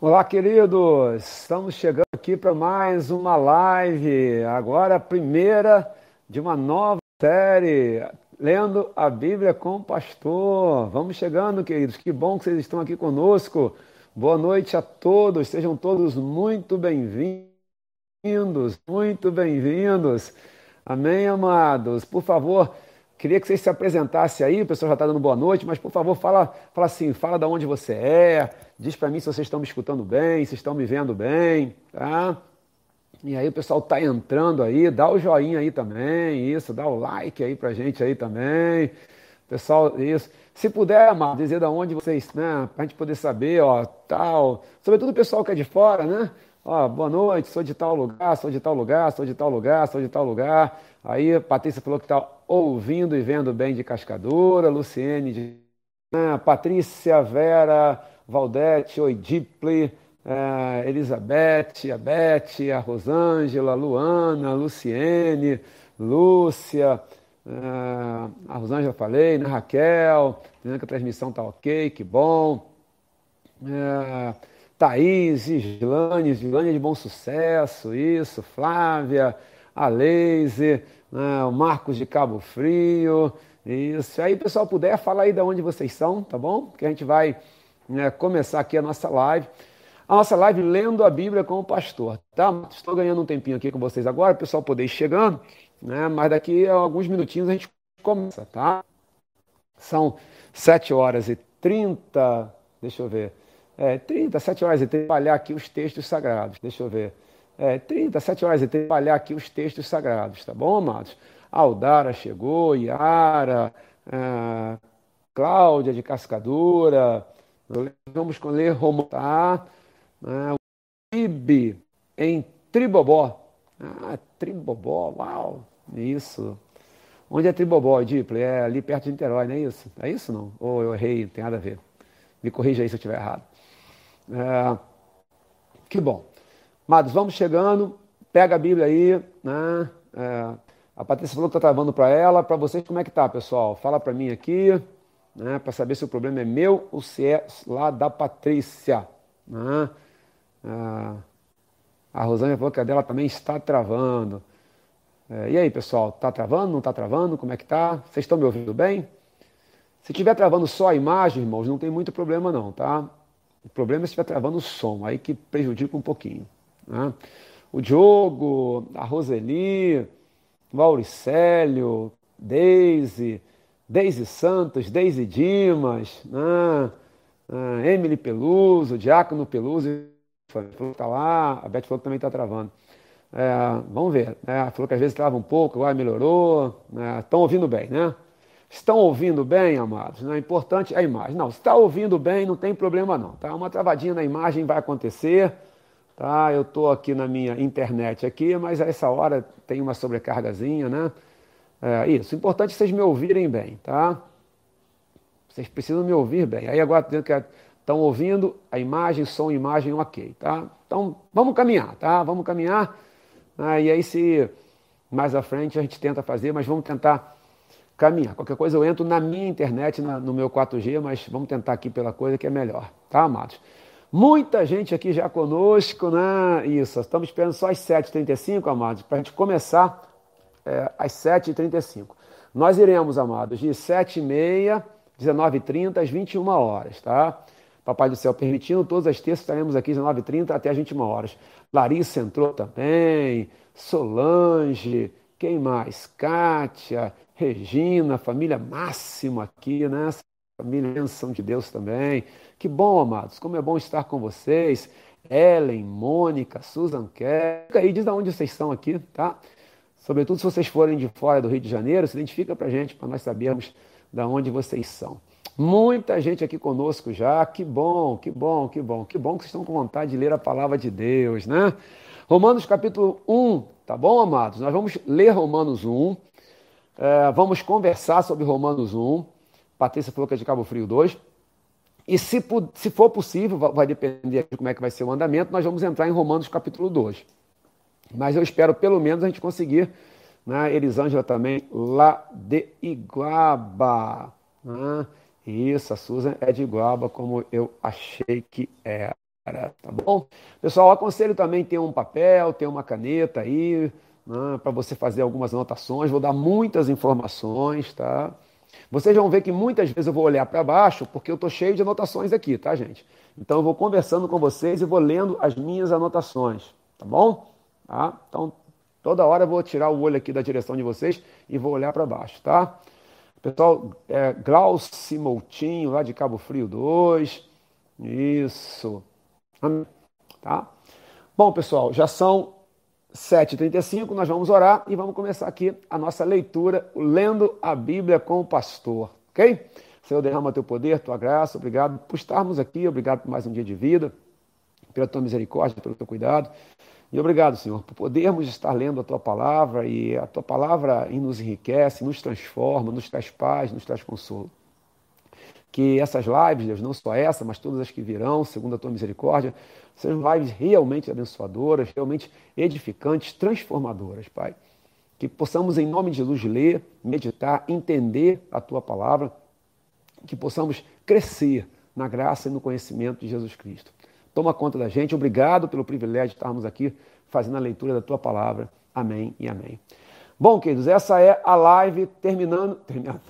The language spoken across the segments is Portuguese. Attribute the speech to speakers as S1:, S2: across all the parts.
S1: Olá, queridos! Estamos chegando aqui para mais uma live, agora a primeira de uma nova série, lendo a Bíblia com o pastor. Vamos chegando, queridos, que bom que vocês estão aqui conosco. Boa noite a todos, sejam todos muito bem-vindos, muito bem-vindos. Amém, amados? Por favor, queria que vocês se apresentassem aí, o pessoal já está dando boa noite, mas por favor, fala, fala assim, fala de onde você é, Diz para mim se vocês estão me escutando bem, se estão me vendo bem, tá? E aí o pessoal tá entrando aí, dá o joinha aí também, isso, dá o like aí pra gente aí também. Pessoal, isso. Se puder, amado, dizer de onde vocês, né, pra gente poder saber, ó, tal. Sobretudo o pessoal que é de fora, né? Ó, boa noite, sou de tal lugar, sou de tal lugar, sou de tal lugar, sou de tal lugar. Aí a Patrícia falou que tá ouvindo e vendo bem de Cascadura, Luciene de... Ah, Patrícia, Vera, Valdete, Oidiple, eh, Elizabeth, a Beth, a Rosângela, Luana, Luciene, Lúcia, eh, a Rosângela falei, né? Raquel, dizendo que a transmissão está ok, que bom. É, Thaís, Islane, Islane de bom sucesso, isso, Flávia, a Leise, né? o Marcos de Cabo Frio, isso. Aí, pessoal, puder, fala aí de onde vocês são, tá bom? Que a gente vai né, começar aqui a nossa live. A nossa live lendo a Bíblia com o pastor, tá? Estou ganhando um tempinho aqui com vocês agora, o pessoal poder ir chegando, né? Mas daqui a alguns minutinhos a gente começa, tá? São 7 horas e 30, deixa eu ver, é, 30, 7 horas e 30, trabalhar aqui os textos sagrados, deixa eu ver, é, 30, 7 horas e 30, trabalhar aqui os textos sagrados, tá bom, amados? Aldara chegou, Yara, é, Cláudia de Cascadura, Vamos ler Romano, tá? Ah, o Ibe em Tribobó. Ah, Tribobó, uau, isso. Onde é Tribobó, Diple? É ali perto de Niterói, não é isso? É isso não? Ou eu errei, não tem nada a ver. Me corrija aí se eu estiver errado. É, que bom. Amados, vamos chegando. Pega a Bíblia aí, né? É, a Patrícia falou que está travando para ela. Para vocês, como é que tá, pessoal? Fala para mim aqui né, para saber se o problema é meu ou se é lá da Patrícia. Né? Ah, a Rosângela falou que a dela também está travando. É, e aí, pessoal, está travando, não está travando? Como é que está? Vocês estão me ouvindo bem? Se estiver travando só a imagem, irmãos, não tem muito problema não, tá? O problema é se estiver travando o som, aí que prejudica um pouquinho. Né? O Diogo, a Roseli, o Deise, Deise Santos, Deise Dimas, né? Uh, Emily Peluso, Diácono Peluso, está lá, a Beth falou que também está travando. É, vamos ver, né? falou que às vezes trava um pouco, agora melhorou. Né? Estão ouvindo bem, né? Estão ouvindo bem, amados? Não é importante a imagem. Não, se está ouvindo bem, não tem problema não. Tá? Uma travadinha na imagem vai acontecer. Tá? Eu estou aqui na minha internet aqui, mas a essa hora tem uma sobrecargazinha, né? É, isso, importante é vocês me ouvirem bem, tá? Vocês precisam me ouvir bem. Aí agora estão ouvindo a imagem, som, imagem, ok, tá? Então vamos caminhar, tá? Vamos caminhar. Ah, e aí se mais à frente a gente tenta fazer, mas vamos tentar caminhar. Qualquer coisa eu entro na minha internet, na, no meu 4G, mas vamos tentar aqui pela coisa que é melhor, tá, amados? Muita gente aqui já conosco, né? Isso, estamos esperando só às 7h35, amados, para a gente começar é, às 7h35. Nós iremos, amados, de 7h30, 19h30 às 21 horas, tá? Papai do Céu permitindo, todas as terças estaremos aqui 19h30 até às 21 horas. Larissa entrou também, Solange, quem mais? Kátia, Regina, família máxima aqui, né? Família bênção de Deus também. Que bom, amados, como é bom estar com vocês. Ellen, Mônica, Susan Kerr. aí, diz de onde vocês estão aqui, tá? Sobretudo se vocês forem de fora do Rio de Janeiro, se identifica para gente, para nós sabermos de onde vocês são. Muita gente aqui conosco já, que bom, que bom, que bom, que bom que vocês estão com vontade de ler a palavra de Deus, né? Romanos capítulo 1, tá bom, amados? Nós vamos ler Romanos 1, é, vamos conversar sobre Romanos 1. Patrícia falou que é de Cabo Frio 2. E se, se for possível, vai depender de como é que vai ser o andamento, nós vamos entrar em Romanos capítulo 2. Mas eu espero pelo menos a gente conseguir, né? Elisângela também, lá de Iguaba. Né? Isso, a Susan é de Iguaba, como eu achei que era. Tá bom? Pessoal, aconselho também ter um papel, ter uma caneta aí, né, para você fazer algumas anotações. Vou dar muitas informações, tá? Vocês vão ver que muitas vezes eu vou olhar para baixo porque eu estou cheio de anotações aqui, tá, gente? Então eu vou conversando com vocês e vou lendo as minhas anotações, tá bom? Tá? Então toda hora eu vou tirar o olho aqui da direção de vocês e vou olhar para baixo, tá? Pessoal, é, Glauci Moutinho, lá de Cabo Frio 2. Isso. Tá? Bom, pessoal, já são 7h35, nós vamos orar e vamos começar aqui a nossa leitura, lendo a Bíblia com o pastor, ok? Senhor, derrama teu poder, tua graça, obrigado por estarmos aqui, obrigado por mais um dia de vida, pela tua misericórdia, pelo teu cuidado. E obrigado, Senhor, por podermos estar lendo a tua palavra e a tua palavra nos enriquece, nos transforma, nos traz paz, nos traz consolo. Que essas lives, Deus, não só essa, mas todas as que virão, segundo a tua misericórdia, sejam lives realmente abençoadoras, realmente edificantes, transformadoras, Pai. Que possamos, em nome de Jesus, ler, meditar, entender a tua palavra que possamos crescer na graça e no conhecimento de Jesus Cristo. Toma conta da gente. Obrigado pelo privilégio de estarmos aqui fazendo a leitura da tua palavra. Amém e amém. Bom, queridos, essa é a live terminando. terminando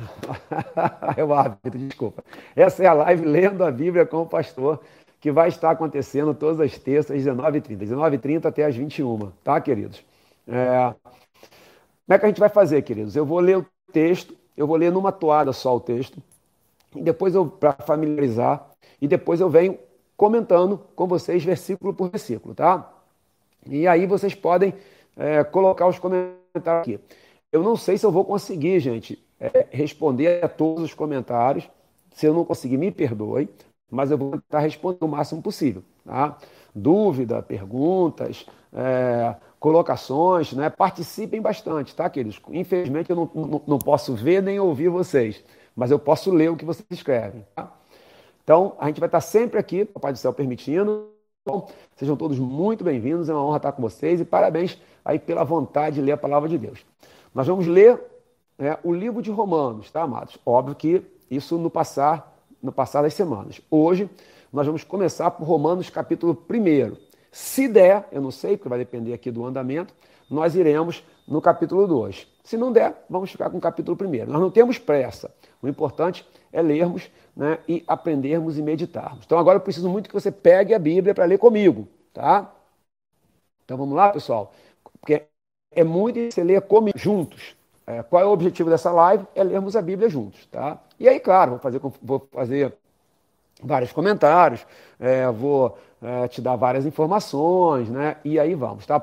S1: é o hábito, desculpa. Essa é a live lendo a Bíblia com o pastor, que vai estar acontecendo todas as terças, às 19h30. 19h30 até às 21 tá, queridos? É... Como é que a gente vai fazer, queridos? Eu vou ler o texto, eu vou ler numa toada só o texto e depois eu, para familiarizar, e depois eu venho comentando com vocês versículo por versículo, tá? E aí vocês podem é, colocar os comentários aqui. Eu não sei se eu vou conseguir, gente, é, responder a todos os comentários. Se eu não conseguir, me perdoe, mas eu vou tentar responder o máximo possível, tá? Dúvida, perguntas, é, colocações, né? Participem bastante, tá, queridos? Infelizmente eu não, não, não posso ver nem ouvir vocês mas eu posso ler o que vocês escrevem. Tá? Então, a gente vai estar sempre aqui, Papai do Céu permitindo. Bom, sejam todos muito bem-vindos, é uma honra estar com vocês e parabéns aí pela vontade de ler a palavra de Deus. Nós vamos ler né, o livro de Romanos, tá, amados? Óbvio que isso no passar, no passar das semanas. Hoje, nós vamos começar por Romanos capítulo 1. Se der, eu não sei, porque vai depender aqui do andamento, nós iremos no capítulo 2. Se não der, vamos ficar com o capítulo 1. Nós não temos pressa. O importante é lermos né, e aprendermos e meditarmos. Então agora eu preciso muito que você pegue a Bíblia para ler comigo, tá? Então vamos lá, pessoal? Porque é muito você ler comigo juntos. É, qual é o objetivo dessa live? É lermos a Bíblia juntos, tá? E aí, claro, vou fazer, vou fazer vários comentários, é, vou é, te dar várias informações, né? E aí vamos, tá?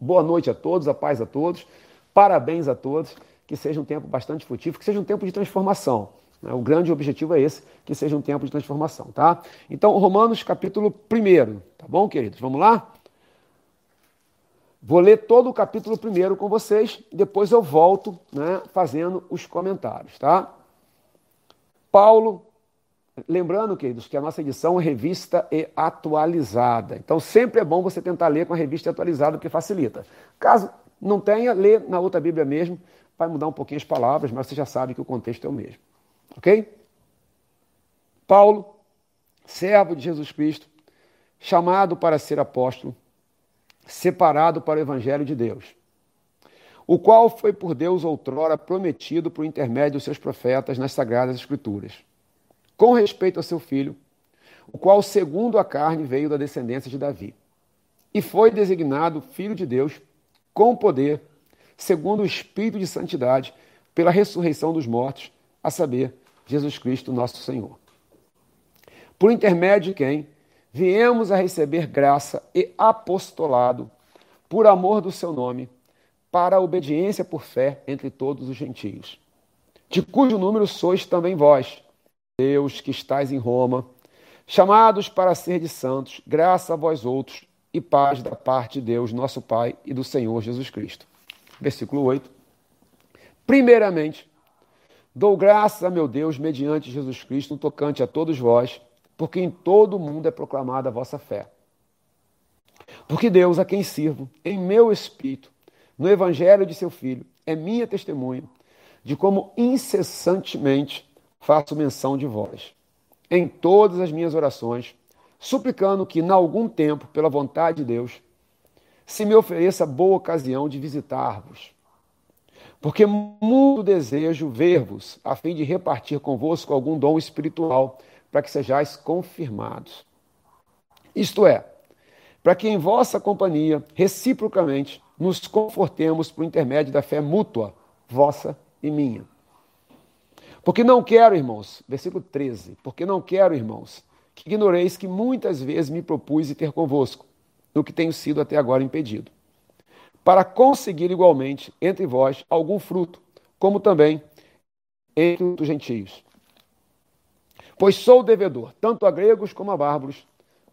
S1: Boa noite a todos, a paz a todos, parabéns a todos, que seja um tempo bastante frutífero, que seja um tempo de transformação. Né? O grande objetivo é esse, que seja um tempo de transformação, tá? Então, Romanos capítulo 1, tá bom, queridos? Vamos lá? Vou ler todo o capítulo 1 com vocês, depois eu volto né, fazendo os comentários, tá? Paulo Lembrando, queridos, que a nossa edição é revista e atualizada. Então, sempre é bom você tentar ler com a revista atualizada, porque facilita. Caso não tenha, lê na outra Bíblia mesmo. Vai mudar um pouquinho as palavras, mas você já sabe que o contexto é o mesmo. Ok? Paulo, servo de Jesus Cristo, chamado para ser apóstolo, separado para o Evangelho de Deus, o qual foi por Deus outrora prometido por intermédio dos seus profetas nas Sagradas Escrituras com respeito ao seu filho, o qual, segundo a carne, veio da descendência de Davi, e foi designado Filho de Deus com poder, segundo o Espírito de Santidade, pela ressurreição dos mortos, a saber, Jesus Cristo, nosso Senhor. Por intermédio de quem viemos a receber graça e apostolado, por amor do seu nome, para a obediência por fé entre todos os gentios, de cujo número sois também vós Deus que estais em Roma, chamados para ser de santos, graça a vós outros e paz da parte de Deus, nosso Pai e do Senhor Jesus Cristo. Versículo 8. Primeiramente, dou graças a meu Deus mediante Jesus Cristo, no tocante a todos vós, porque em todo o mundo é proclamada a vossa fé. Porque Deus, a quem sirvo, em meu espírito, no evangelho de seu Filho, é minha testemunha de como incessantemente faço menção de vós. Em todas as minhas orações, suplicando que, em algum tempo, pela vontade de Deus, se me ofereça boa ocasião de visitar-vos. Porque muito desejo ver-vos, a fim de repartir convosco algum dom espiritual, para que sejais confirmados. Isto é, para que em vossa companhia, reciprocamente, nos confortemos por intermédio da fé mútua, vossa e minha. Porque não quero, irmãos, versículo 13, porque não quero, irmãos, que ignoreis que muitas vezes me propus ter convosco, no que tenho sido até agora impedido, para conseguir igualmente entre vós algum fruto, como também entre os gentios. Pois sou devedor, tanto a gregos como a bárbaros,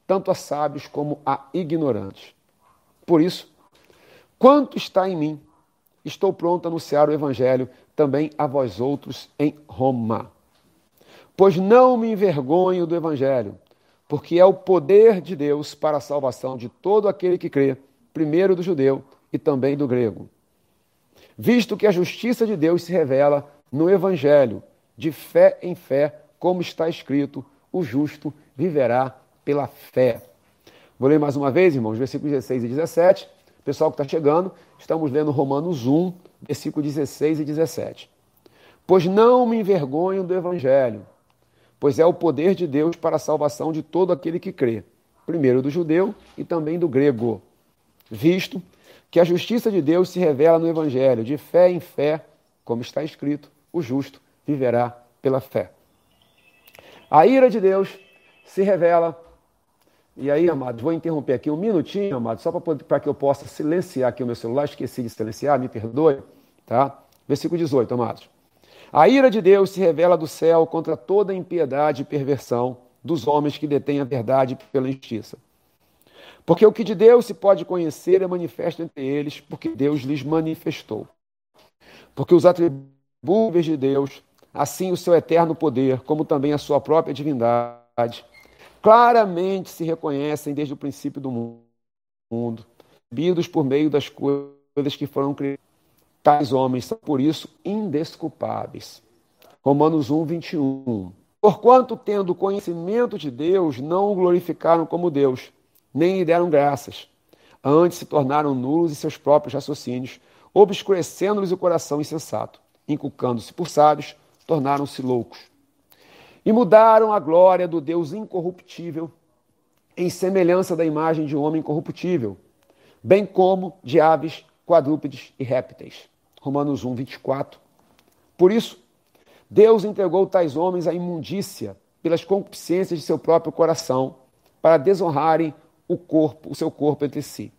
S1: tanto a sábios como a ignorantes. Por isso, quanto está em mim, estou pronto a anunciar o evangelho também a vós outros em Roma. Pois não me envergonho do evangelho, porque é o poder de Deus para a salvação de todo aquele que crê, primeiro do judeu e também do grego. Visto que a justiça de Deus se revela no evangelho, de fé em fé, como está escrito: o justo viverá pela fé. Vou ler mais uma vez, irmãos, versículos 16 e 17. Pessoal que está chegando, estamos lendo Romanos 1, versículo 16 e 17. Pois não me envergonho do Evangelho, pois é o poder de Deus para a salvação de todo aquele que crê, primeiro do judeu e também do grego, visto que a justiça de Deus se revela no Evangelho, de fé em fé, como está escrito: o justo viverá pela fé. A ira de Deus se revela e aí, amados, vou interromper aqui um minutinho, amados, só para que eu possa silenciar aqui o meu celular. Esqueci de silenciar, me perdoe. Tá? Versículo 18, amados. A ira de Deus se revela do céu contra toda impiedade e perversão dos homens que detêm a verdade pela injustiça. Porque o que de Deus se pode conhecer é manifesto entre eles, porque Deus lhes manifestou. Porque os atributos de Deus, assim o seu eterno poder, como também a sua própria divindade, claramente se reconhecem desde o princípio do mundo, vidos por meio das coisas que foram criadas. Tais homens são, por isso, indesculpáveis. Romanos 1, 21. Porquanto, tendo conhecimento de Deus, não o glorificaram como Deus, nem lhe deram graças. Antes se tornaram nulos em seus próprios raciocínios, obscurecendo-lhes o coração insensato. Inculcando-se por sábios, tornaram-se loucos e mudaram a glória do Deus incorruptível em semelhança da imagem de um homem corruptível, bem como de aves, quadrúpedes e répteis. Romanos 1, 24. Por isso, Deus entregou tais homens à imundícia pelas concupiscências de seu próprio coração, para desonrarem o corpo, o seu corpo entre si.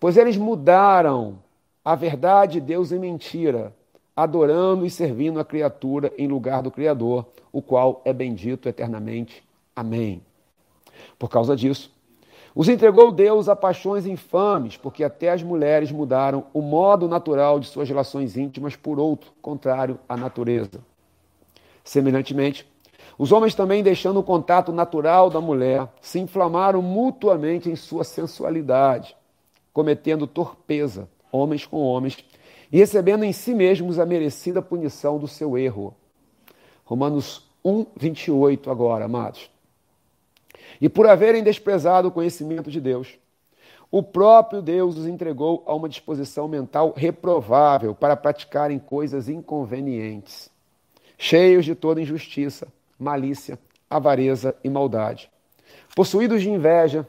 S1: Pois eles mudaram a verdade de Deus em mentira, adorando e servindo a criatura em lugar do Criador, o qual é bendito eternamente. Amém. Por causa disso, os entregou Deus a paixões infames, porque até as mulheres mudaram o modo natural de suas relações íntimas por outro, contrário à natureza. Semelhantemente, os homens também, deixando o contato natural da mulher, se inflamaram mutuamente em sua sensualidade, cometendo torpeza, homens com homens, e recebendo em si mesmos a merecida punição do seu erro. Romanos 1, 28 agora, amados. E por haverem desprezado o conhecimento de Deus, o próprio Deus os entregou a uma disposição mental reprovável para praticarem coisas inconvenientes, cheios de toda injustiça, malícia, avareza e maldade, possuídos de inveja,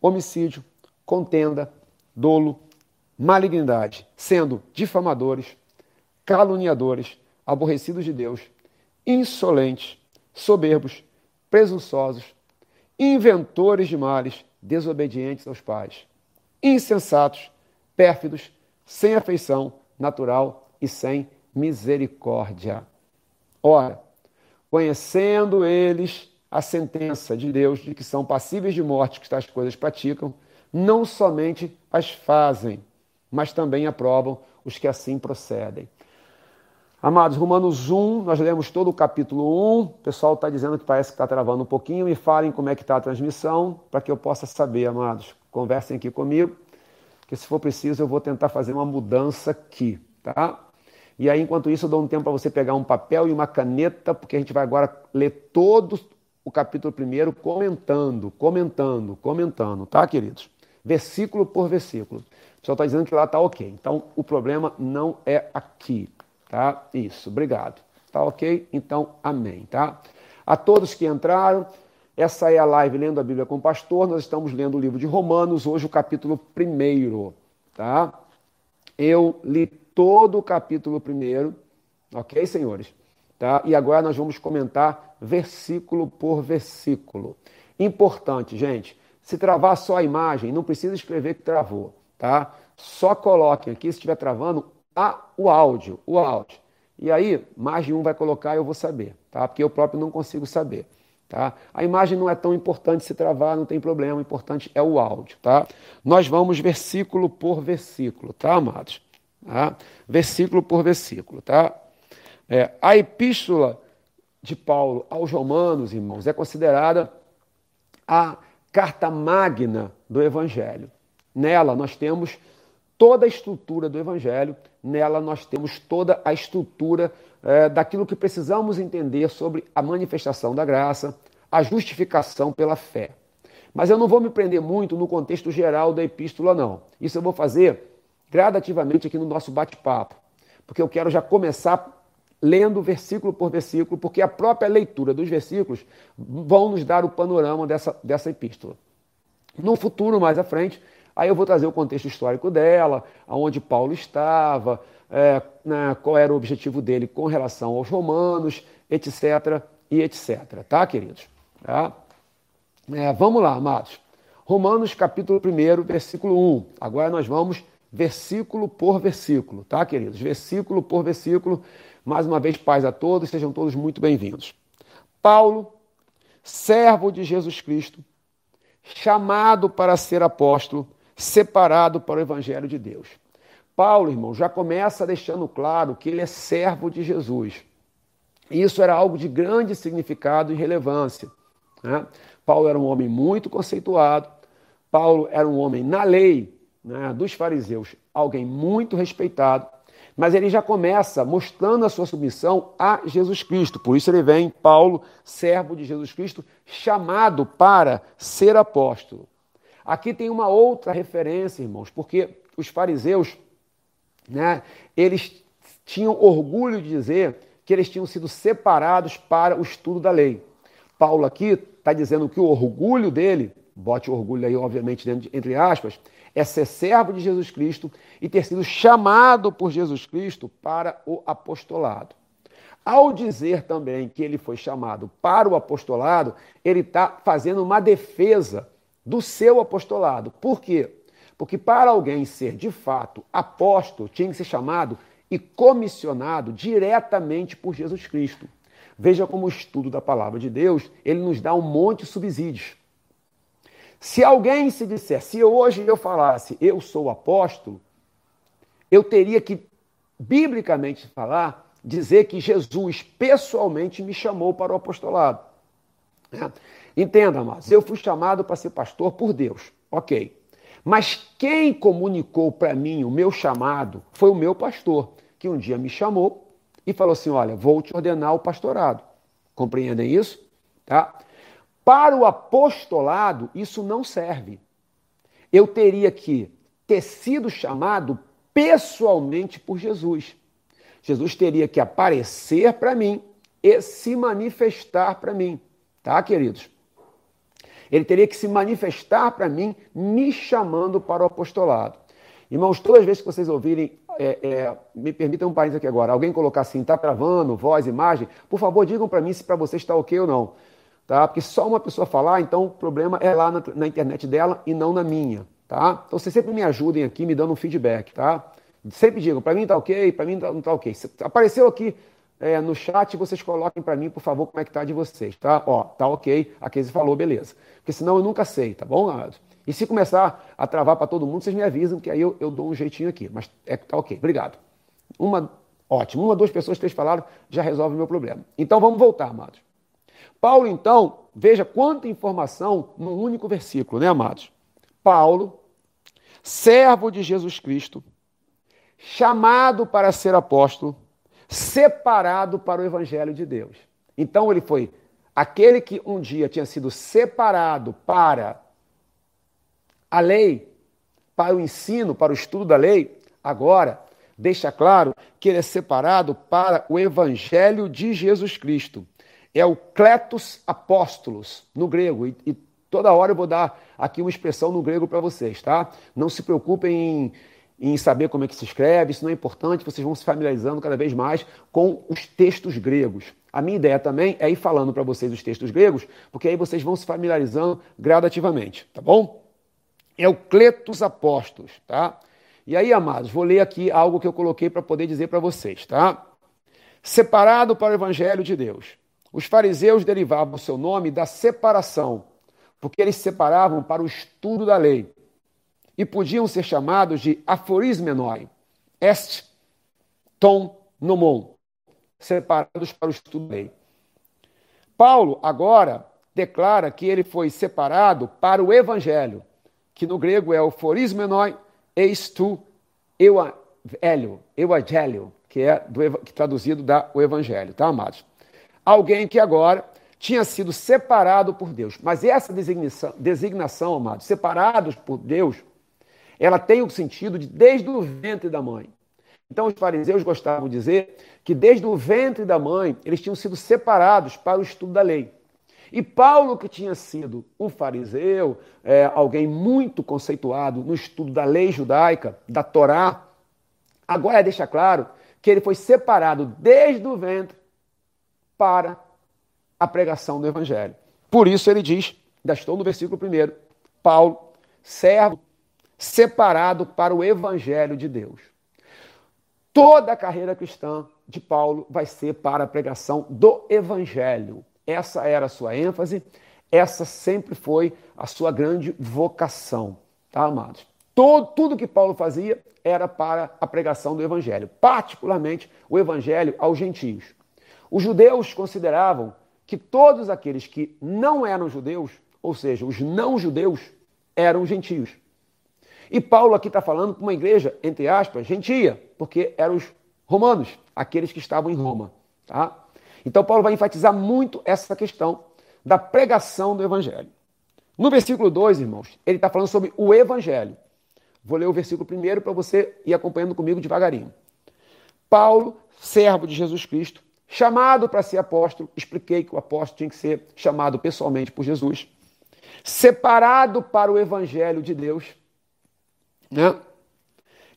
S1: homicídio, contenda, dolo, malignidade, sendo difamadores, caluniadores, aborrecidos de Deus, insolentes, soberbos, presunçosos, inventores de males, desobedientes aos pais, insensatos, pérfidos, sem afeição natural e sem misericórdia. Ora, conhecendo eles a sentença de Deus de que são passíveis de morte que tais coisas praticam, não somente as fazem, mas também aprovam os que assim procedem. Amados, Romanos 1, nós lemos todo o capítulo 1. O pessoal está dizendo que parece que está travando um pouquinho. Me falem como é que está a transmissão, para que eu possa saber, amados. Conversem aqui comigo, que se for preciso eu vou tentar fazer uma mudança aqui, tá? E aí, enquanto isso, eu dou um tempo para você pegar um papel e uma caneta, porque a gente vai agora ler todo o capítulo 1 comentando, comentando, comentando, tá, queridos? Versículo por versículo. Pessoal está dizendo que lá está ok. Então, o problema não é aqui, tá? Isso, obrigado. Tá ok? Então, amém, tá? A todos que entraram, essa é a live Lendo a Bíblia com o Pastor. Nós estamos lendo o livro de Romanos, hoje o capítulo 1, tá? Eu li todo o capítulo 1, ok, senhores? Tá? E agora nós vamos comentar versículo por versículo. Importante, gente, se travar só a imagem, não precisa escrever que travou, tá? Só coloquem aqui, se estiver travando, a, o áudio, o áudio. E aí, mais de um vai colocar e eu vou saber, tá? Porque eu próprio não consigo saber, tá? A imagem não é tão importante se travar, não tem problema, o importante é o áudio, tá? Nós vamos versículo por versículo, tá, amados? Tá? Versículo por versículo, tá? É, a epístola de Paulo aos Romanos, irmãos, é considerada a carta magna do Evangelho. Nela nós temos toda a estrutura do Evangelho, nela nós temos toda a estrutura é, daquilo que precisamos entender sobre a manifestação da graça, a justificação pela fé. Mas eu não vou me prender muito no contexto geral da epístola, não. Isso eu vou fazer gradativamente aqui no nosso bate-papo, porque eu quero já começar lendo versículo por versículo, porque a própria leitura dos versículos vão nos dar o panorama dessa, dessa epístola. No futuro, mais à frente, aí eu vou trazer o contexto histórico dela, aonde Paulo estava, é, né, qual era o objetivo dele com relação aos romanos, etc. e etc. Tá, queridos? Tá? É, vamos lá, amados. Romanos capítulo 1, versículo 1. Agora nós vamos versículo por versículo, tá, queridos? Versículo por versículo. Mais uma vez, paz a todos, sejam todos muito bem-vindos. Paulo, servo de Jesus Cristo, chamado para ser apóstolo, separado para o Evangelho de Deus. Paulo, irmão, já começa deixando claro que ele é servo de Jesus. Isso era algo de grande significado e relevância. Né? Paulo era um homem muito conceituado, Paulo era um homem na lei né, dos fariseus, alguém muito respeitado, mas ele já começa mostrando a sua submissão a Jesus Cristo. Por isso ele vem, Paulo, servo de Jesus Cristo, chamado para ser apóstolo. Aqui tem uma outra referência, irmãos, porque os fariseus, né, eles tinham orgulho de dizer que eles tinham sido separados para o estudo da lei. Paulo aqui está dizendo que o orgulho dele, bote orgulho aí, obviamente, dentro, entre aspas, é ser servo de Jesus Cristo e ter sido chamado por Jesus Cristo para o apostolado. Ao dizer também que ele foi chamado para o apostolado, ele está fazendo uma defesa do seu apostolado. Por quê? Porque para alguém ser de fato apóstolo, tinha que ser chamado e comissionado diretamente por Jesus Cristo. Veja como o estudo da palavra de Deus, ele nos dá um monte de subsídios. Se alguém se disser, se hoje eu falasse eu sou apóstolo, eu teria que, biblicamente falar, dizer que Jesus pessoalmente me chamou para o apostolado. Entenda, amados, eu fui chamado para ser pastor por Deus, ok. Mas quem comunicou para mim o meu chamado foi o meu pastor, que um dia me chamou e falou assim: Olha, vou te ordenar o pastorado. Compreendem isso? Tá? Para o apostolado, isso não serve. Eu teria que ter sido chamado pessoalmente por Jesus. Jesus teria que aparecer para mim e se manifestar para mim, tá, queridos? Ele teria que se manifestar para mim, me chamando para o apostolado. Irmãos, todas as vezes que vocês ouvirem, é, é, me permitam um parênteses aqui agora, alguém colocar assim, está travando, voz, imagem, por favor, digam para mim se para vocês está ok ou não tá? Porque só uma pessoa falar, então o problema é lá na, na, internet dela e não na minha, tá? Então vocês sempre me ajudem aqui me dando um feedback, tá? Sempre digam, para mim tá ok, para mim não tá ok. Apareceu aqui é, no chat, vocês coloquem para mim, por favor, como é que tá de vocês, tá? Ó, tá ok, a Casey falou, beleza. Porque senão eu nunca sei, tá bom, amados? E se começar a travar para todo mundo, vocês me avisam, que aí eu, eu dou um jeitinho aqui. Mas é, tá ok, obrigado. Uma, ótimo, uma, duas pessoas, três falaram, já resolve o meu problema. Então vamos voltar, amados. Paulo, então, veja quanta informação num único versículo, né, amados? Paulo, servo de Jesus Cristo, chamado para ser apóstolo, separado para o evangelho de Deus. Então ele foi aquele que um dia tinha sido separado para a lei, para o ensino, para o estudo da lei, agora deixa claro que ele é separado para o evangelho de Jesus Cristo. É o kletos apóstolos no grego e, e toda hora eu vou dar aqui uma expressão no grego para vocês, tá? Não se preocupem em em saber como é que se escreve, isso não é importante, vocês vão se familiarizando cada vez mais com os textos gregos. A minha ideia também é ir falando para vocês os textos gregos, porque aí vocês vão se familiarizando gradativamente, tá bom? É o Cletos Apóstolos, tá? E aí, amados, vou ler aqui algo que eu coloquei para poder dizer para vocês, tá? Separado para o Evangelho de Deus. Os fariseus derivavam o seu nome da separação, porque eles se separavam para o estudo da lei e podiam ser chamados de aforismenoi, est, ton, nomon, separados para o estudo lei. Paulo agora declara que ele foi separado para o evangelho, que no grego é o forismenoi, eis tu, euangélio, euangélio, que é do, que traduzido da o evangelho, tá, amados? Alguém que agora tinha sido separado por Deus. Mas essa designação, designação amados, separados por Deus, ela tem o sentido de desde o ventre da mãe. Então, os fariseus gostavam de dizer que desde o ventre da mãe eles tinham sido separados para o estudo da lei. E Paulo, que tinha sido um fariseu, é, alguém muito conceituado no estudo da lei judaica, da Torá, agora deixa claro que ele foi separado desde o ventre para a pregação do Evangelho. Por isso ele diz, ainda estou no versículo 1, Paulo, servo separado para o Evangelho de Deus. Toda a carreira cristã de Paulo vai ser para a pregação do Evangelho. Essa era a sua ênfase, essa sempre foi a sua grande vocação, tá, amados? Todo, tudo que Paulo fazia era para a pregação do Evangelho, particularmente o Evangelho aos gentios. Os judeus consideravam que todos aqueles que não eram judeus, ou seja, os não judeus, eram gentios. E Paulo aqui está falando para uma igreja, entre aspas, gentia, porque eram os romanos, aqueles que estavam em Roma. Tá? Então Paulo vai enfatizar muito essa questão da pregação do evangelho. No versículo 2, irmãos, ele está falando sobre o evangelho. Vou ler o versículo primeiro para você ir acompanhando comigo devagarinho. Paulo, servo de Jesus Cristo, chamado para ser apóstolo, expliquei que o apóstolo tinha que ser chamado pessoalmente por Jesus, separado para o evangelho de Deus, né?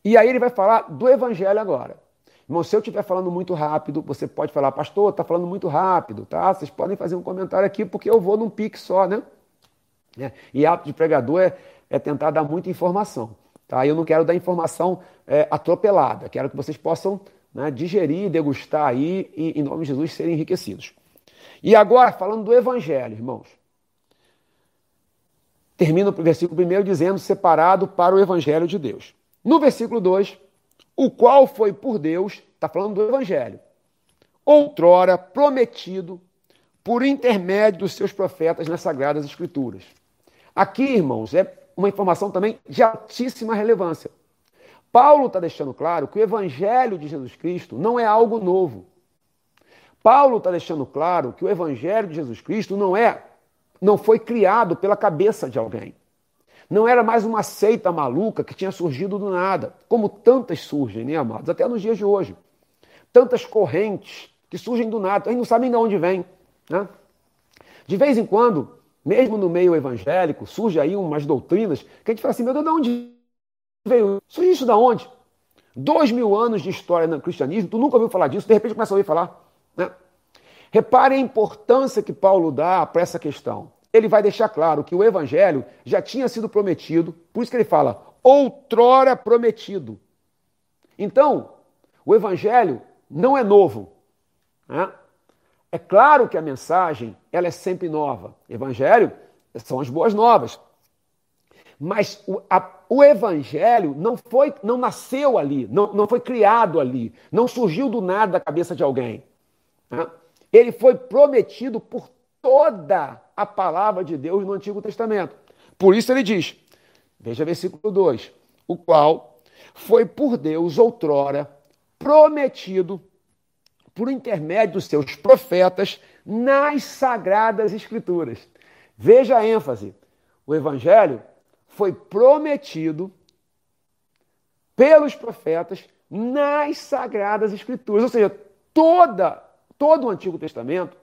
S1: E aí ele vai falar do evangelho agora. Irmão, se eu estiver falando muito rápido, você pode falar, pastor, está falando muito rápido, tá? Vocês podem fazer um comentário aqui, porque eu vou num pique só, né? É. E hábito de pregador é, é, tentar dar muita informação. Tá? Eu não quero dar informação é, atropelada, quero que vocês possam né, digerir, degustar aí e, em nome de Jesus, serem enriquecidos. E agora, falando do Evangelho, irmãos. Termina o versículo 1 dizendo: separado para o Evangelho de Deus. No versículo 2, o qual foi por Deus, está falando do Evangelho, outrora prometido por intermédio dos seus profetas nas Sagradas Escrituras. Aqui, irmãos, é uma informação também de altíssima relevância. Paulo está deixando claro que o Evangelho de Jesus Cristo não é algo novo. Paulo está deixando claro que o Evangelho de Jesus Cristo não é não foi criado pela cabeça de alguém. Não era mais uma seita maluca que tinha surgido do nada, como tantas surgem, né, amados? Até nos dias de hoje. Tantas correntes que surgem do nada, a gente não sabe de onde vem. Né? De vez em quando, mesmo no meio evangélico, surge aí umas doutrinas que a gente fala assim, meu Deus, de onde veio? Surgiu isso de onde? Dois mil anos de história no cristianismo, tu nunca ouviu falar disso, de repente começa a ouvir falar. Né? Repare a importância que Paulo dá para essa questão. Ele vai deixar claro que o evangelho já tinha sido prometido, por isso que ele fala, outrora prometido. Então, o evangelho não é novo. Né? É claro que a mensagem ela é sempre nova. Evangelho são as boas novas. Mas o, a, o evangelho não foi, não nasceu ali, não, não foi criado ali, não surgiu do nada da cabeça de alguém. Né? Ele foi prometido por toda a palavra de Deus no Antigo Testamento. Por isso ele diz, veja versículo 2, o qual foi por Deus outrora prometido por intermédio dos seus profetas nas sagradas escrituras. Veja a ênfase. O evangelho foi prometido pelos profetas nas sagradas escrituras, ou seja, toda todo o Antigo Testamento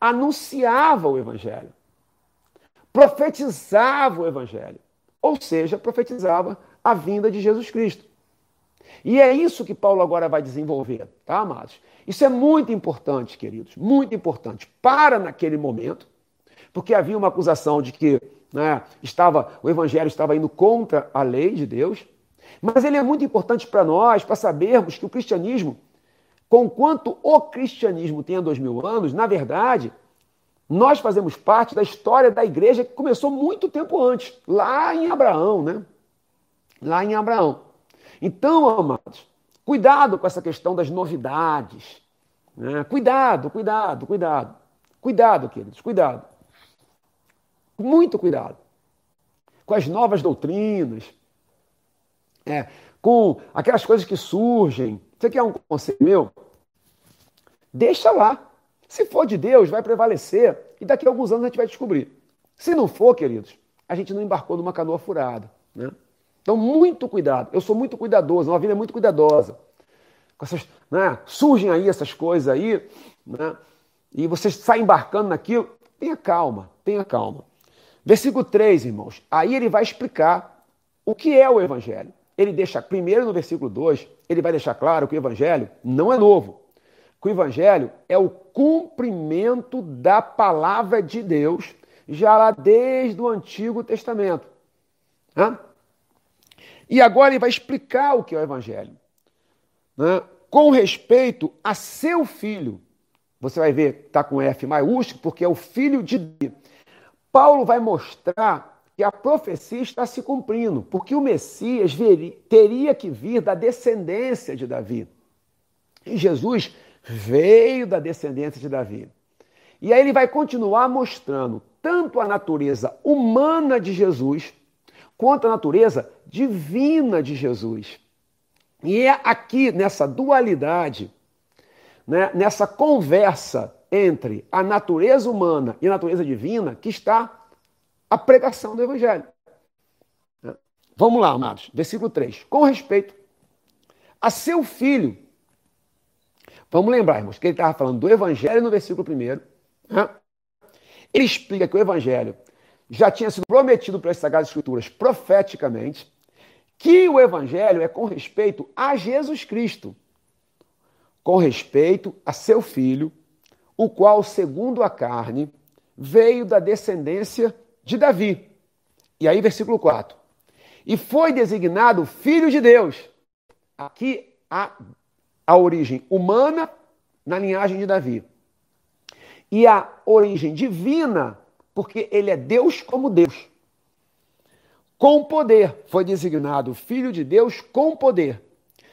S1: anunciava o evangelho. Profetizava o evangelho, ou seja, profetizava a vinda de Jesus Cristo. E é isso que Paulo agora vai desenvolver, tá, amados? Isso é muito importante, queridos, muito importante. Para naquele momento, porque havia uma acusação de que né, estava, o evangelho estava indo contra a lei de Deus, mas ele é muito importante para nós, para sabermos que o cristianismo, conquanto o cristianismo tenha dois mil anos, na verdade, nós fazemos parte da história da igreja que começou muito tempo antes, lá em Abraão, né? Lá em Abraão. Então, amados, cuidado com essa questão das novidades. Né? Cuidado, cuidado, cuidado. Cuidado, queridos, cuidado. Muito cuidado. Com as novas doutrinas, é, com aquelas coisas que surgem. Você quer um conselho meu? Deixa lá. Se for de Deus, vai prevalecer e daqui a alguns anos a gente vai descobrir. Se não for, queridos, a gente não embarcou numa canoa furada. Né? Então, muito cuidado. Eu sou muito cuidadoso, uma vida é muito cuidadosa. Essas, né? Surgem aí essas coisas aí, né? e você sai embarcando naquilo. Tenha calma, tenha calma. Versículo 3, irmãos. Aí ele vai explicar o que é o Evangelho. Ele deixa, primeiro no versículo 2, ele vai deixar claro que o Evangelho não é novo. Que o Evangelho é o cumprimento da palavra de Deus, já lá desde o Antigo Testamento. E agora ele vai explicar o que é o Evangelho. Né? Com respeito a seu filho. Você vai ver, está com F maiúsculo, porque é o filho de Deus. Paulo vai mostrar que a profecia está se cumprindo, porque o Messias teria que vir da descendência de Davi. E Jesus veio da descendência de Davi. E aí ele vai continuar mostrando tanto a natureza humana de Jesus, quanto a natureza divina de Jesus. E é aqui, nessa dualidade, né, nessa conversa entre a natureza humana e a natureza divina, que está a pregação do Evangelho. Vamos lá, amados. Versículo 3. Com respeito a seu filho. Vamos lembrar, irmãos, que ele estava falando do Evangelho no versículo 1. Né? Ele explica que o Evangelho já tinha sido prometido pelas Sagradas Escrituras profeticamente, que o Evangelho é com respeito a Jesus Cristo, com respeito a seu filho, o qual, segundo a carne, veio da descendência de Davi. E aí, versículo 4. E foi designado Filho de Deus. Aqui a, a origem humana na linhagem de Davi. E a origem divina porque ele é Deus como Deus. Com poder foi designado Filho de Deus com poder,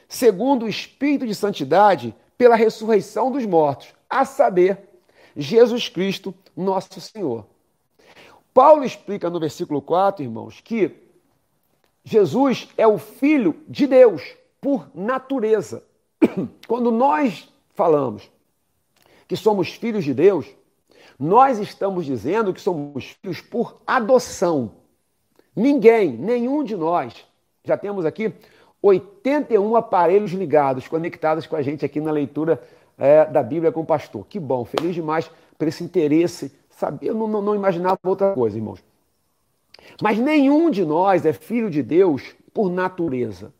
S1: segundo o Espírito de Santidade, pela ressurreição dos mortos, a saber, Jesus Cristo, nosso Senhor. Paulo explica no versículo 4, irmãos, que Jesus é o Filho de Deus por natureza. Quando nós falamos que somos filhos de Deus, nós estamos dizendo que somos filhos por adoção. Ninguém, nenhum de nós, já temos aqui 81 aparelhos ligados, conectados com a gente aqui na leitura é, da Bíblia com o pastor. Que bom, feliz demais por esse interesse. Sabe, eu não, não, não imaginava outra coisa, irmãos. Mas nenhum de nós é filho de Deus por natureza.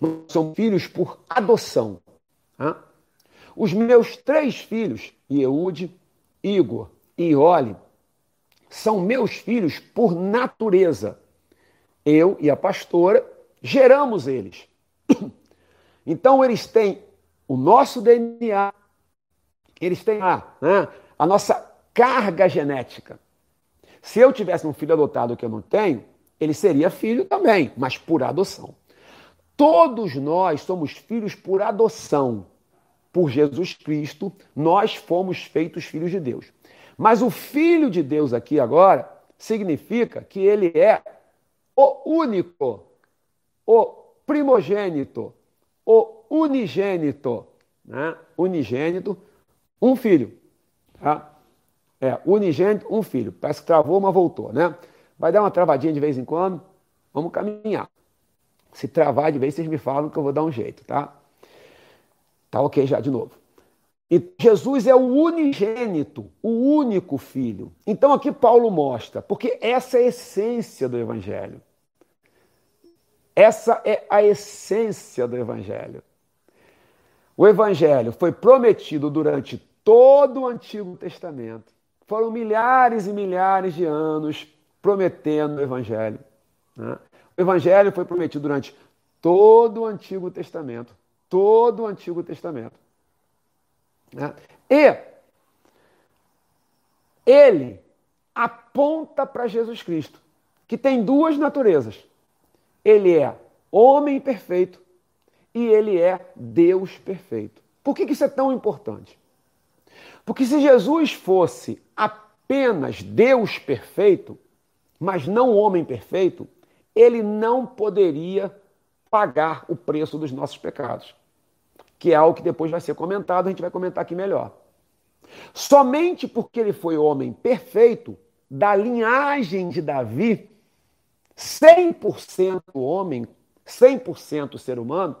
S1: Nós somos filhos por adoção. Hein? Os meus três filhos, Ieude, Igor e Oli são meus filhos por natureza. Eu e a pastora geramos eles. Então eles têm o nosso DNA, eles têm a, né, a nossa carga genética. Se eu tivesse um filho adotado que eu não tenho, ele seria filho também, mas por adoção. Todos nós somos filhos por adoção por Jesus Cristo, nós fomos feitos filhos de Deus. Mas o filho de Deus aqui agora significa que ele é o único, o primogênito, o unigênito né? unigênito, um filho. Tá? É, unigênito, um filho. Parece que travou, mas voltou, né? Vai dar uma travadinha de vez em quando, vamos caminhar. Se travar de vez, vocês me falam que eu vou dar um jeito, tá? Tá ok já de novo. E Jesus é o unigênito, o único filho. Então aqui Paulo mostra, porque essa é a essência do evangelho. Essa é a essência do evangelho. O evangelho foi prometido durante todo o Antigo Testamento. Foram milhares e milhares de anos prometendo o evangelho. Né? O evangelho foi prometido durante todo o Antigo Testamento. Todo o Antigo Testamento. Né? E ele aponta para Jesus Cristo, que tem duas naturezas. Ele é homem perfeito e ele é Deus perfeito. Por que isso é tão importante? Porque se Jesus fosse apenas Deus perfeito, mas não homem perfeito, ele não poderia pagar o preço dos nossos pecados que é algo que depois vai ser comentado, a gente vai comentar aqui melhor. Somente porque ele foi homem perfeito, da linhagem de Davi, 100% homem, 100% ser humano,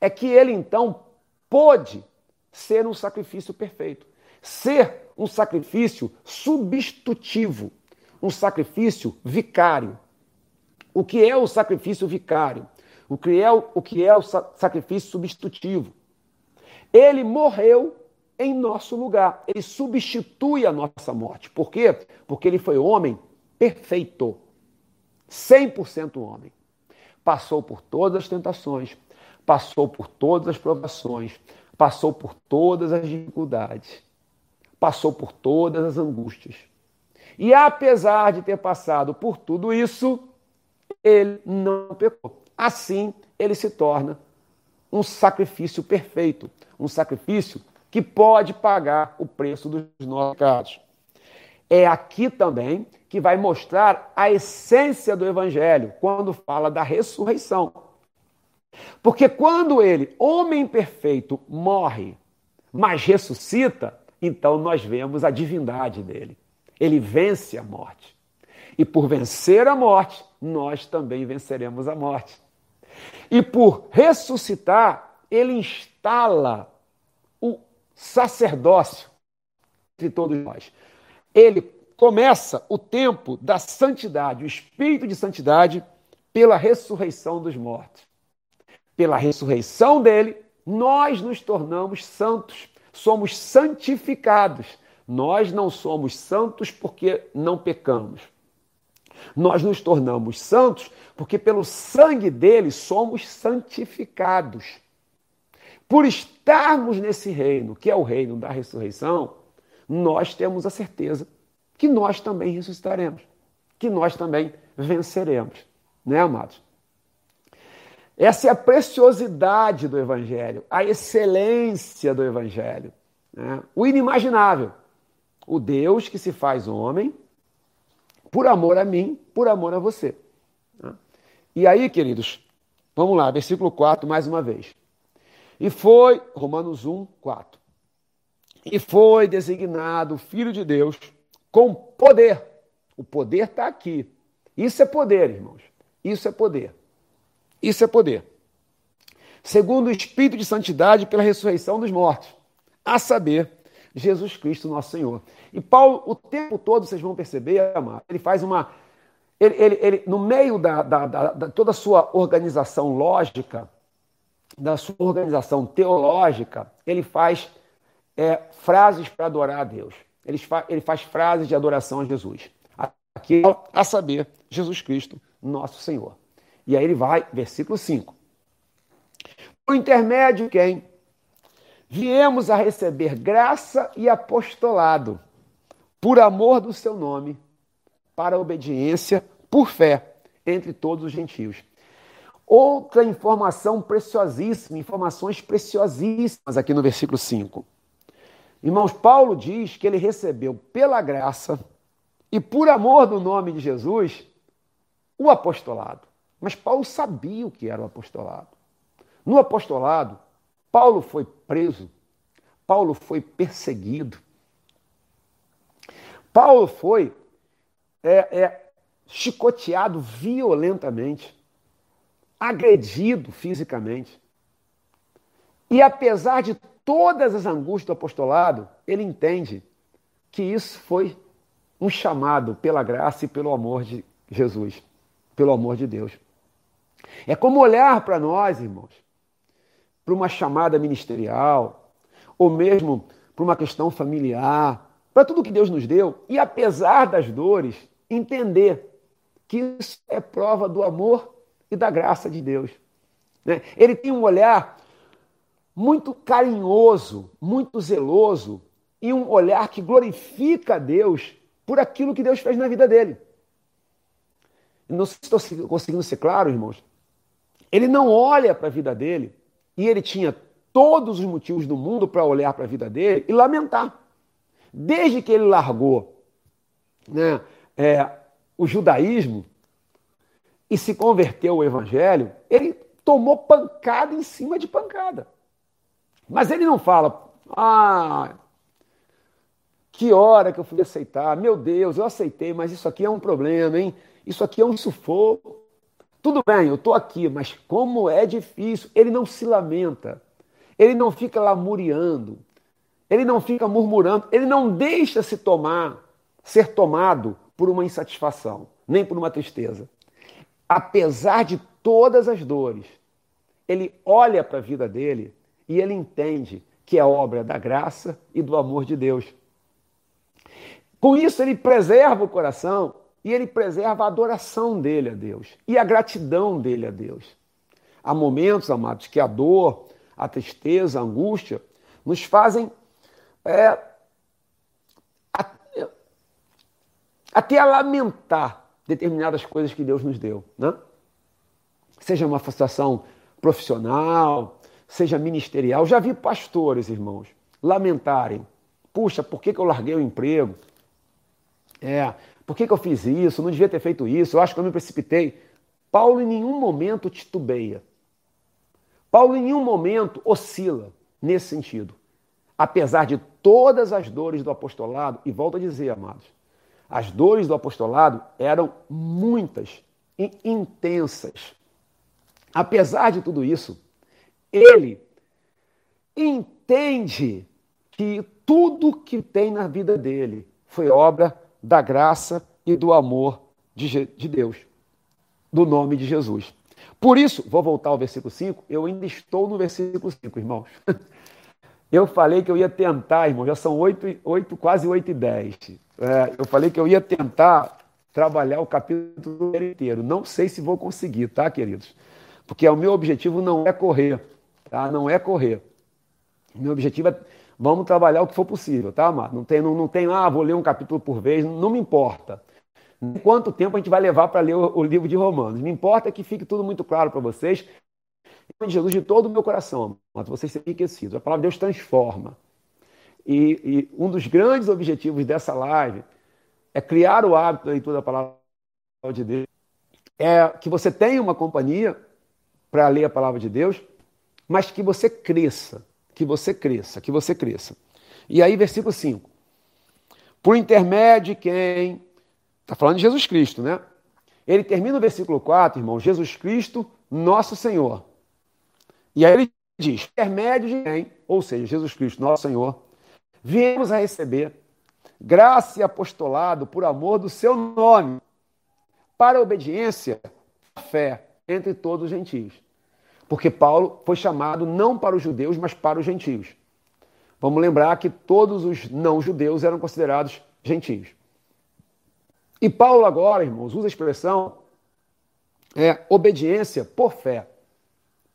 S1: é que ele então pôde ser um sacrifício perfeito, ser um sacrifício substitutivo, um sacrifício vicário. O que é o sacrifício vicário? O que é o, o, que é o sacrifício substitutivo? Ele morreu em nosso lugar. Ele substitui a nossa morte. Por quê? Porque ele foi homem perfeito. 100% homem. Passou por todas as tentações, passou por todas as provações, passou por todas as dificuldades, passou por todas as angústias. E apesar de ter passado por tudo isso, ele não pecou. Assim, ele se torna um sacrifício perfeito, um sacrifício que pode pagar o preço dos nossos pecados. É aqui também que vai mostrar a essência do evangelho quando fala da ressurreição. Porque quando ele, homem perfeito, morre, mas ressuscita, então nós vemos a divindade dele. Ele vence a morte. E por vencer a morte, nós também venceremos a morte. E por ressuscitar, ele instala o sacerdócio entre todos nós. Ele começa o tempo da santidade, o espírito de santidade, pela ressurreição dos mortos. Pela ressurreição dele, nós nos tornamos santos, somos santificados. Nós não somos santos porque não pecamos. Nós nos tornamos santos porque pelo sangue dele somos santificados. Por estarmos nesse reino, que é o reino da ressurreição, nós temos a certeza que nós também ressuscitaremos, que nós também venceremos, né, amados? Essa é a preciosidade do Evangelho, a excelência do Evangelho, né? o inimaginável. O Deus que se faz homem por amor a mim, por amor a você. E aí, queridos, vamos lá, versículo 4 mais uma vez. E foi, Romanos 1, 4. E foi designado Filho de Deus com poder. O poder está aqui. Isso é poder, irmãos. Isso é poder. Isso é poder. Segundo o Espírito de Santidade pela ressurreição dos mortos, a saber, Jesus Cristo, nosso Senhor. E Paulo, o tempo todo, vocês vão perceber, amado, ele faz uma. Ele, ele, ele no meio da, da, da, da, toda a sua organização lógica, da sua organização teológica, ele faz é, frases para adorar a Deus. Ele, fa, ele faz frases de adoração a Jesus. Aqui, a saber, Jesus Cristo, nosso Senhor. E aí ele vai, versículo 5. Por intermédio quem? Viemos a receber graça e apostolado por amor do seu nome, para obediência por fé entre todos os gentios. Outra informação preciosíssima, informações preciosíssimas aqui no versículo 5. Irmãos, Paulo diz que ele recebeu pela graça e por amor do nome de Jesus o apostolado. Mas Paulo sabia o que era o apostolado. No apostolado, Paulo foi preso Paulo foi perseguido. Paulo foi é, é, chicoteado violentamente, agredido fisicamente. E apesar de todas as angústias do apostolado, ele entende que isso foi um chamado pela graça e pelo amor de Jesus, pelo amor de Deus. É como olhar para nós, irmãos, para uma chamada ministerial, ou mesmo para uma questão familiar, para tudo que Deus nos deu, e apesar das dores, entender que isso é prova do amor e da graça de Deus. Né? Ele tem um olhar muito carinhoso, muito zeloso, e um olhar que glorifica a Deus por aquilo que Deus fez na vida dele. Não estou conseguindo ser claro, irmãos. Ele não olha para a vida dele e ele tinha todos os motivos do mundo para olhar para a vida dele e lamentar. Desde que ele largou né, é, o judaísmo e se converteu ao evangelho, ele tomou pancada em cima de pancada. Mas ele não fala, ah, que hora que eu fui aceitar, meu Deus, eu aceitei, mas isso aqui é um problema, hein? Isso aqui é um sufoco. Tudo bem, eu estou aqui, mas como é difícil. Ele não se lamenta, ele não fica lamuriando, ele não fica murmurando, ele não deixa se tomar, ser tomado por uma insatisfação, nem por uma tristeza. Apesar de todas as dores, ele olha para a vida dele e ele entende que é obra da graça e do amor de Deus. Com isso, ele preserva o coração e ele preserva a adoração dele a Deus e a gratidão dele a Deus. Há momentos, amados, que a dor, a tristeza, a angústia nos fazem é, até a lamentar determinadas coisas que Deus nos deu. Né? Seja uma situação profissional, seja ministerial. Já vi pastores, irmãos, lamentarem. Puxa, por que, que eu larguei o emprego? É, por que, que eu fiz isso? Não devia ter feito isso. Eu acho que eu me precipitei. Paulo em nenhum momento titubeia. Paulo em nenhum momento oscila nesse sentido. Apesar de todas as dores do apostolado, e volto a dizer, amados, as dores do apostolado eram muitas e intensas. Apesar de tudo isso, ele entende que tudo que tem na vida dele foi obra da graça e do amor de, de Deus, do nome de Jesus. Por isso, vou voltar ao versículo 5, eu ainda estou no versículo 5, irmãos. Eu falei que eu ia tentar, irmão, já são 8, 8 quase 8 e 10. É, eu falei que eu ia tentar trabalhar o capítulo inteiro. Não sei se vou conseguir, tá, queridos? Porque o meu objetivo não é correr, tá? Não é correr. Meu objetivo é Vamos trabalhar o que for possível, tá, Amado? Não tem, não, não tem, ah, vou ler um capítulo por vez, não me importa. Quanto tempo a gente vai levar para ler o, o, livro de Romanos? Me importa que fique tudo muito claro para vocês. Em nome de Jesus, de todo o meu coração, amado, vocês serão enriquecidos. A palavra de Deus transforma. E, e, um dos grandes objetivos dessa live é criar o hábito da leitura da palavra de Deus. É que você tenha uma companhia para ler a palavra de Deus, mas que você cresça que você cresça, que você cresça. E aí, versículo 5. Por intermédio de quem? Está falando de Jesus Cristo, né? Ele termina o versículo 4, irmão, Jesus Cristo, nosso Senhor. E aí ele diz: intermédio de quem? Ou seja, Jesus Cristo, nosso Senhor, viemos a receber graça e apostolado por amor do seu nome, para a obediência, fé entre todos os gentios. Porque Paulo foi chamado não para os judeus, mas para os gentios. Vamos lembrar que todos os não-judeus eram considerados gentios. E Paulo agora, irmãos, usa a expressão é, obediência por fé.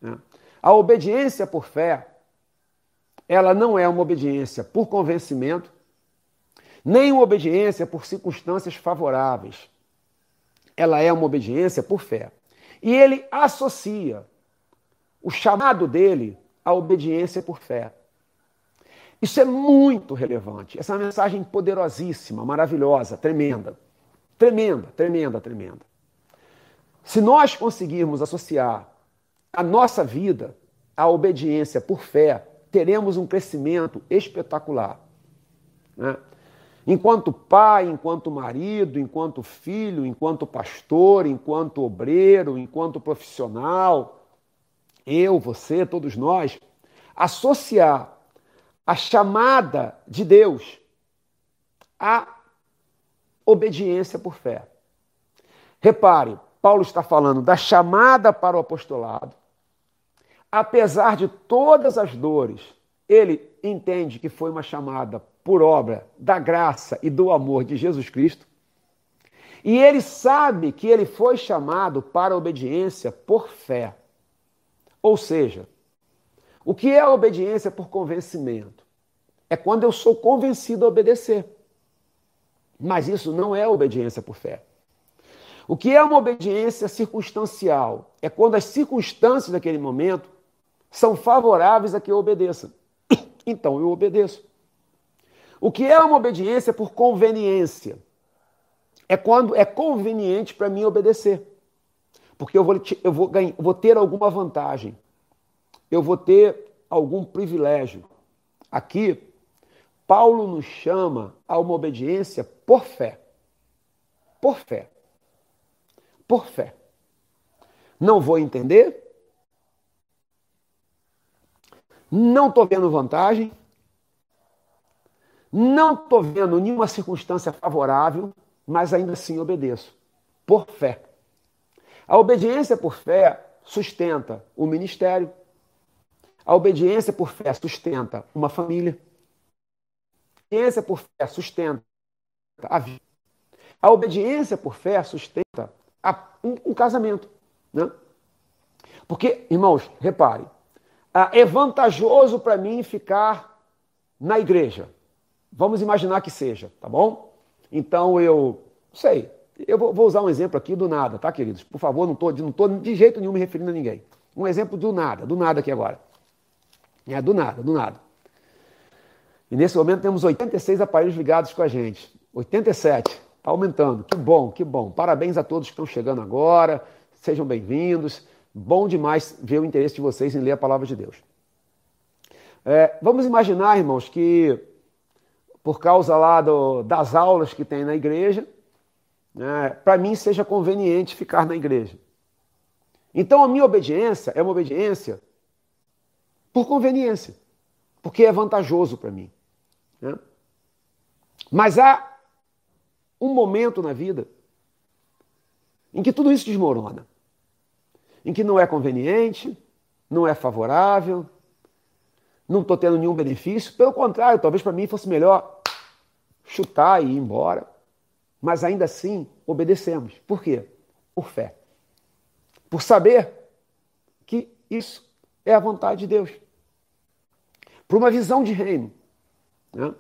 S1: Né? A obediência por fé, ela não é uma obediência por convencimento, nem uma obediência por circunstâncias favoráveis. Ela é uma obediência por fé. E ele associa o chamado dele à obediência por fé. Isso é muito relevante. Essa é uma mensagem poderosíssima, maravilhosa, tremenda. Tremenda, tremenda, tremenda. Se nós conseguirmos associar a nossa vida à obediência por fé, teremos um crescimento espetacular. Né? Enquanto pai, enquanto marido, enquanto filho, enquanto pastor, enquanto obreiro, enquanto profissional, eu, você, todos nós, associar a chamada de Deus à obediência por fé. Repare, Paulo está falando da chamada para o apostolado. Apesar de todas as dores, ele entende que foi uma chamada por obra da graça e do amor de Jesus Cristo. E ele sabe que ele foi chamado para a obediência por fé. Ou seja, o que é a obediência por convencimento? É quando eu sou convencido a obedecer. Mas isso não é obediência por fé. O que é uma obediência circunstancial? É quando as circunstâncias daquele momento são favoráveis a que eu obedeça. Então eu obedeço. O que é uma obediência por conveniência? É quando é conveniente para mim obedecer. Porque eu vou, eu vou, ganhar, vou ter alguma vantagem. Eu vou ter algum privilégio. Aqui, Paulo nos chama a uma obediência por fé. Por fé. Por fé. Não vou entender. Não estou vendo vantagem. Não estou vendo nenhuma circunstância favorável, mas ainda assim obedeço, por fé. A obediência por fé sustenta o ministério. A obediência por fé sustenta uma família. A obediência por fé sustenta a vida. A obediência por fé sustenta um, casamento. Né? Porque, irmãos, repare, é vantajoso para mim ficar na igreja. Vamos imaginar que seja, tá bom? Então eu, sei, eu vou, usar um exemplo aqui do nada, tá, queridos? Por favor, não estou não tô de jeito nenhum me referindo a ninguém. Um exemplo do nada, do nada aqui agora. É, do nada, do nada. E nesse momento temos 86 aparelhos ligados com a gente. 87. Está aumentando. Que bom, que bom. Parabéns a todos que estão chegando agora. Sejam bem-vindos. Bom demais ver o interesse de vocês em ler a palavra de Deus. É, vamos imaginar, irmãos, que por causa lá do, das aulas que tem na igreja, né, para mim seja conveniente ficar na igreja. Então a minha obediência é uma obediência por conveniência, porque é vantajoso para mim. Né? Mas há um momento na vida em que tudo isso desmorona, em que não é conveniente, não é favorável, não estou tendo nenhum benefício. Pelo contrário, talvez para mim fosse melhor chutar e ir embora. Mas ainda assim, obedecemos. Por quê? Por fé. Por saber que isso é a vontade de Deus. Por uma visão de reino. Né?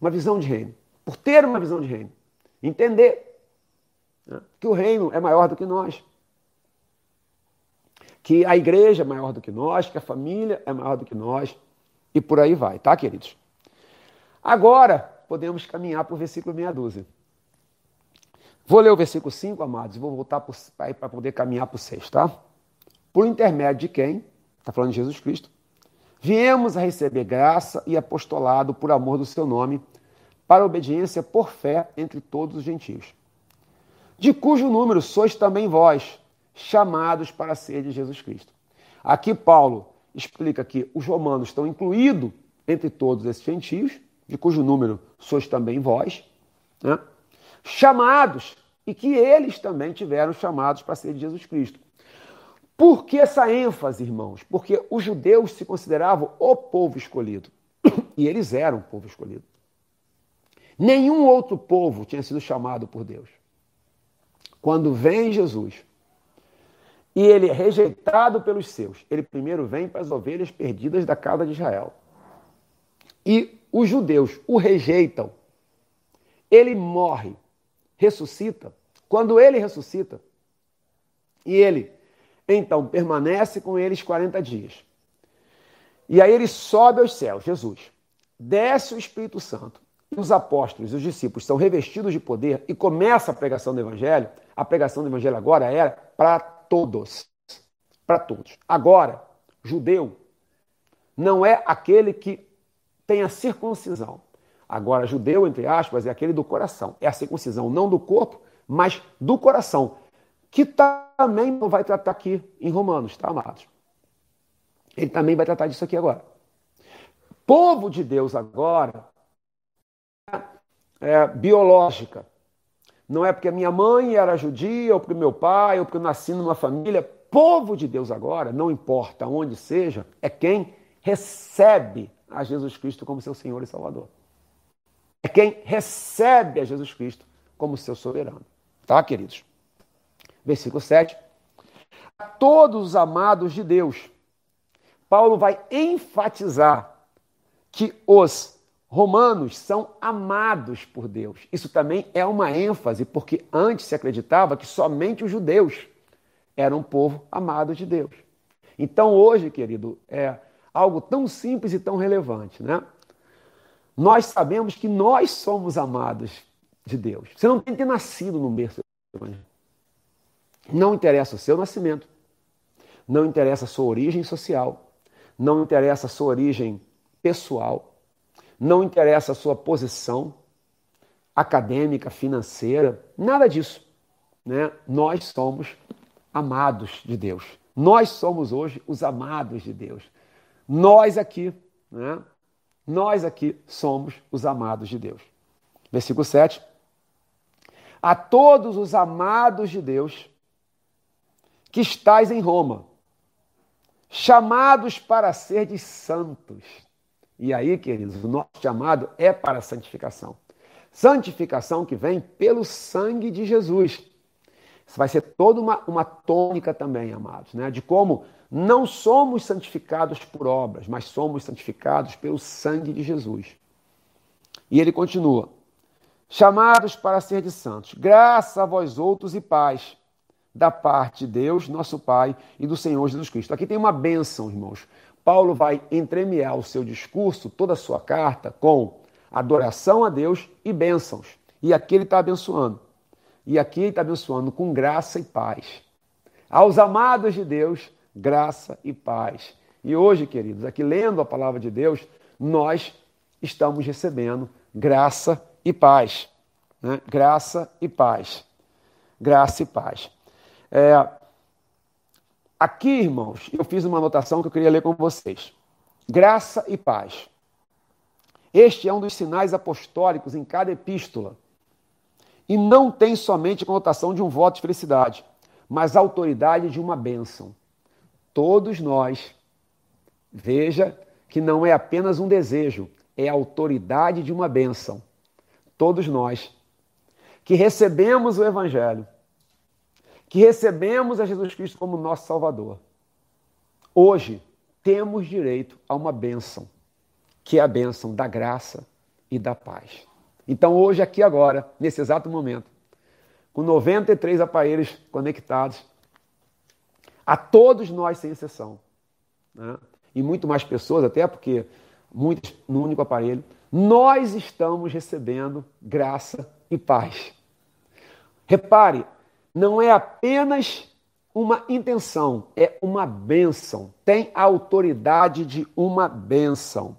S1: Uma visão de reino. Por ter uma visão de reino. Entender né? que o reino é maior do que nós. Que a igreja é maior do que nós, que a família é maior do que nós. E por aí vai, tá, queridos? Agora, podemos caminhar para o versículo meia dúzia. Vou ler o versículo 5, amados, e vou voltar para poder caminhar para o 6, tá? Por intermédio de quem? Está falando de Jesus Cristo. Viemos a receber graça e apostolado por amor do seu nome, para obediência por fé entre todos os gentios. De cujo número sois também vós, chamados para ser de Jesus Cristo. Aqui Paulo explica que os romanos estão incluídos entre todos esses gentios, de cujo número sois também vós, né? Chamados, e que eles também tiveram chamados para ser de Jesus Cristo. Por que essa ênfase, irmãos? Porque os judeus se consideravam o povo escolhido. E eles eram o povo escolhido. Nenhum outro povo tinha sido chamado por Deus. Quando vem Jesus e ele é rejeitado pelos seus, ele primeiro vem para as ovelhas perdidas da casa de Israel. E os judeus o rejeitam. Ele morre, ressuscita. Quando ele ressuscita, e ele então permanece com eles 40 dias. E aí ele sobe aos céus, Jesus. Desce o Espírito Santo. E os apóstolos e os discípulos são revestidos de poder e começa a pregação do Evangelho. A pregação do Evangelho agora era para todos. Para todos. Agora, judeu não é aquele que tem a circuncisão. Agora, judeu, entre aspas, é aquele do coração. É a circuncisão não do corpo, mas do coração. Que também vai tratar aqui em Romanos, tá, amados? Ele também vai tratar disso aqui agora. Povo de Deus agora é biológica. Não é porque minha mãe era judia, ou porque meu pai, ou porque eu nasci numa família. Povo de Deus agora, não importa onde seja, é quem recebe a Jesus Cristo como seu Senhor e Salvador. É quem recebe a Jesus Cristo como seu soberano. Tá, queridos? Versículo 7. A todos os amados de Deus, Paulo vai enfatizar que os romanos são amados por Deus. Isso também é uma ênfase, porque antes se acreditava que somente os judeus eram um povo amado de Deus. Então hoje, querido, é algo tão simples e tão relevante, né? Nós sabemos que nós somos amados de Deus. Você não tem que ter nascido no berço. Não interessa o seu nascimento. Não interessa a sua origem social. Não interessa a sua origem pessoal. Não interessa a sua posição acadêmica, financeira. Nada disso. Né? Nós somos amados de Deus. Nós somos hoje os amados de Deus. Nós aqui, né? Nós aqui somos os amados de Deus. Versículo 7. A todos os amados de Deus que estais em Roma, chamados para ser de santos. E aí, queridos, o nosso chamado é para a santificação. Santificação que vem pelo sangue de Jesus. Isso vai ser toda uma, uma tônica também, amados, né? de como não somos santificados por obras, mas somos santificados pelo sangue de Jesus. E ele continua: chamados para ser de santos, graça a vós outros e paz, da parte de Deus, nosso Pai, e do Senhor Jesus Cristo. Aqui tem uma bênção, irmãos. Paulo vai entremear o seu discurso, toda a sua carta, com adoração a Deus e bênçãos. E aqui ele está abençoando. E aqui ele está abençoando com graça e paz. Aos amados de Deus, graça e paz. E hoje, queridos, aqui lendo a palavra de Deus, nós estamos recebendo graça e paz. Né? Graça e paz. Graça e paz. É, aqui, irmãos, eu fiz uma anotação que eu queria ler com vocês. Graça e paz. Este é um dos sinais apostólicos em cada epístola e não tem somente conotação de um voto de felicidade, mas autoridade de uma bênção. Todos nós, veja que não é apenas um desejo, é a autoridade de uma bênção. Todos nós que recebemos o Evangelho, que recebemos a Jesus Cristo como nosso Salvador, hoje temos direito a uma bênção, que é a bênção da graça e da paz. Então, hoje, aqui agora, nesse exato momento, com 93 aparelhos conectados, a todos nós, sem exceção, né? e muito mais pessoas, até porque muitos no único aparelho, nós estamos recebendo graça e paz. Repare, não é apenas uma intenção, é uma bênção. Tem a autoridade de uma bênção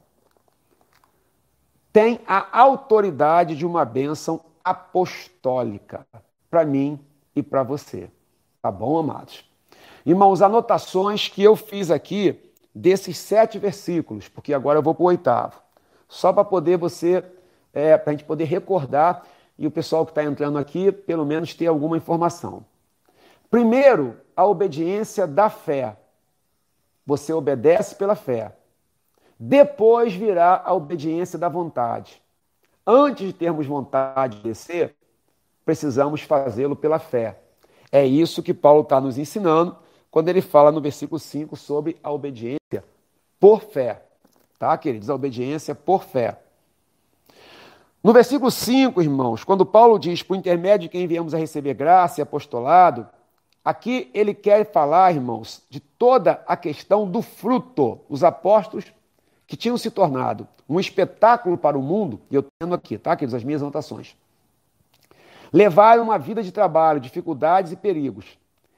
S1: tem a autoridade de uma bênção apostólica para mim e para você. Tá bom, amados? Irmãos, anotações que eu fiz aqui desses sete versículos, porque agora eu vou para o oitavo. Só para poder você, é, para a gente poder recordar e o pessoal que está entrando aqui, pelo menos ter alguma informação. Primeiro, a obediência da fé. Você obedece pela fé. Depois virá a obediência da vontade. Antes de termos vontade de descer, precisamos fazê-lo pela fé. É isso que Paulo está nos ensinando quando ele fala no versículo 5 sobre a obediência por fé. Tá, queridos? A obediência por fé. No versículo 5, irmãos, quando Paulo diz, por intermédio de quem viemos a receber graça e apostolado, aqui ele quer falar, irmãos, de toda a questão do fruto. Os apóstolos que tinham se tornado um espetáculo para o mundo, e eu tendo aqui, tá, queridos, as minhas anotações. Levaram uma vida de trabalho, dificuldades e perigos.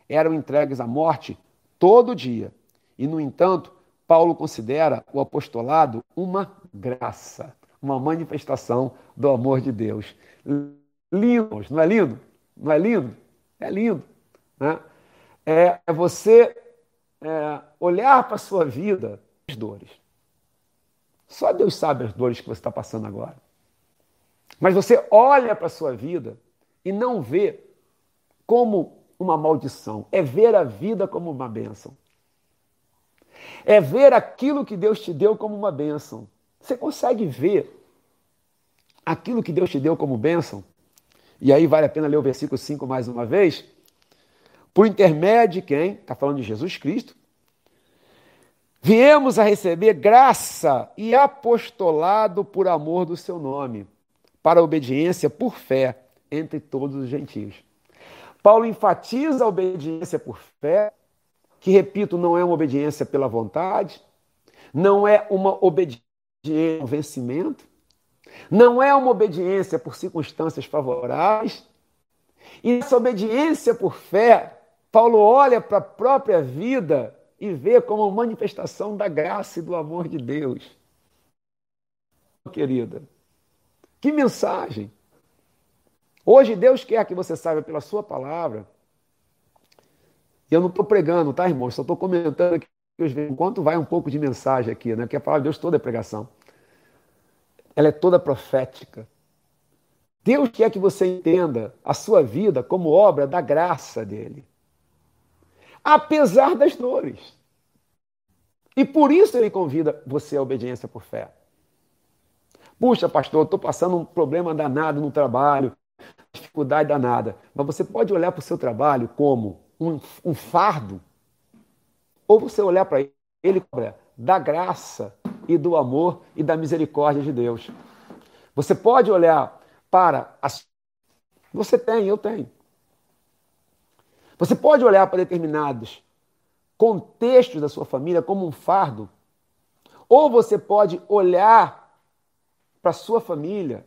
S1: Eram entregues à morte todo dia. E, no entanto, Paulo considera o apostolado uma graça, uma manifestação do amor de Deus. Lindo, não é lindo? Não é lindo? É lindo. Né? É, você é, olhar para a sua vida as dores. Só Deus sabe as dores que você está passando agora. Mas você olha para a sua vida e não vê como uma maldição, é ver a vida como uma bênção. É ver aquilo que Deus te deu como uma bênção. Você consegue ver aquilo que Deus te deu como bênção? E aí vale a pena ler o versículo 5 mais uma vez. Por intermédio de quem? Está falando de Jesus Cristo. Viemos a receber graça e apostolado por amor do seu nome, para obediência por fé entre todos os gentios. Paulo enfatiza a obediência por fé, que, repito, não é uma obediência pela vontade, não é uma obediência ao vencimento, não é uma obediência por circunstâncias favoráveis. E essa obediência por fé, Paulo olha para a própria vida e vê como manifestação da graça e do amor de Deus. Querida, que mensagem! Hoje Deus quer que você saiba pela sua palavra. E eu não estou pregando, tá, irmão? Só estou comentando aqui enquanto vai um pouco de mensagem aqui, né? Porque a palavra de Deus toda é pregação. Ela é toda profética. Deus quer que você entenda a sua vida como obra da graça dele. Apesar das dores. E por isso ele convida você à obediência por fé. Puxa, pastor, estou passando um problema danado no trabalho, dificuldade danada. Mas você pode olhar para o seu trabalho como um, um fardo, ou você olhar para ele da graça e do amor e da misericórdia de Deus. Você pode olhar para as. Você tem, eu tenho. Você pode olhar para determinados contextos da sua família como um fardo, ou você pode olhar para sua família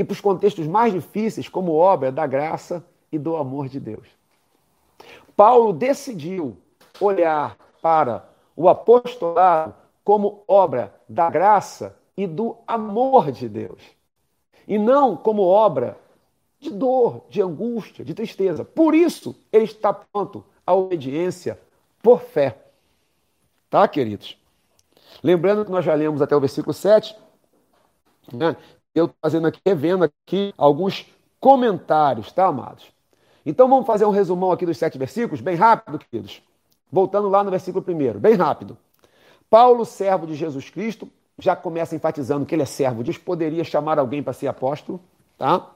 S1: e para os contextos mais difíceis como obra da graça e do amor de Deus. Paulo decidiu olhar para o apostolado como obra da graça e do amor de Deus, e não como obra de dor, de angústia, de tristeza. Por isso, ele está pronto à obediência por fé. Tá, queridos? Lembrando que nós já lemos até o versículo 7, né? Eu estou fazendo aqui, revendo aqui alguns comentários, tá, amados? Então vamos fazer um resumão aqui dos sete versículos, bem rápido, queridos. Voltando lá no versículo primeiro, bem rápido. Paulo, servo de Jesus Cristo, já começa enfatizando que ele é servo, diz poderia chamar alguém para ser apóstolo, tá?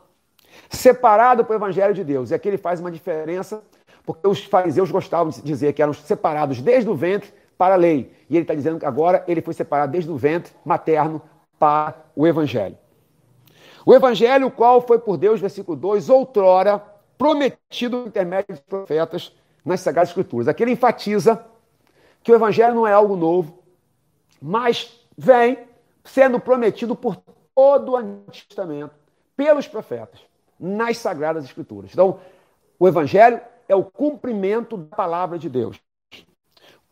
S1: Separado para o evangelho de Deus. E aqui ele faz uma diferença, porque os fariseus gostavam de dizer que eram separados desde o ventre para a lei. E ele está dizendo que agora ele foi separado desde o ventre materno para o evangelho. O evangelho, qual foi por Deus, versículo 2, outrora prometido por intermédio dos profetas nas Sagradas Escrituras. Aqui ele enfatiza que o evangelho não é algo novo, mas vem sendo prometido por todo o Antigo Testamento, pelos profetas, nas Sagradas Escrituras. Então, o evangelho é o cumprimento da palavra de Deus.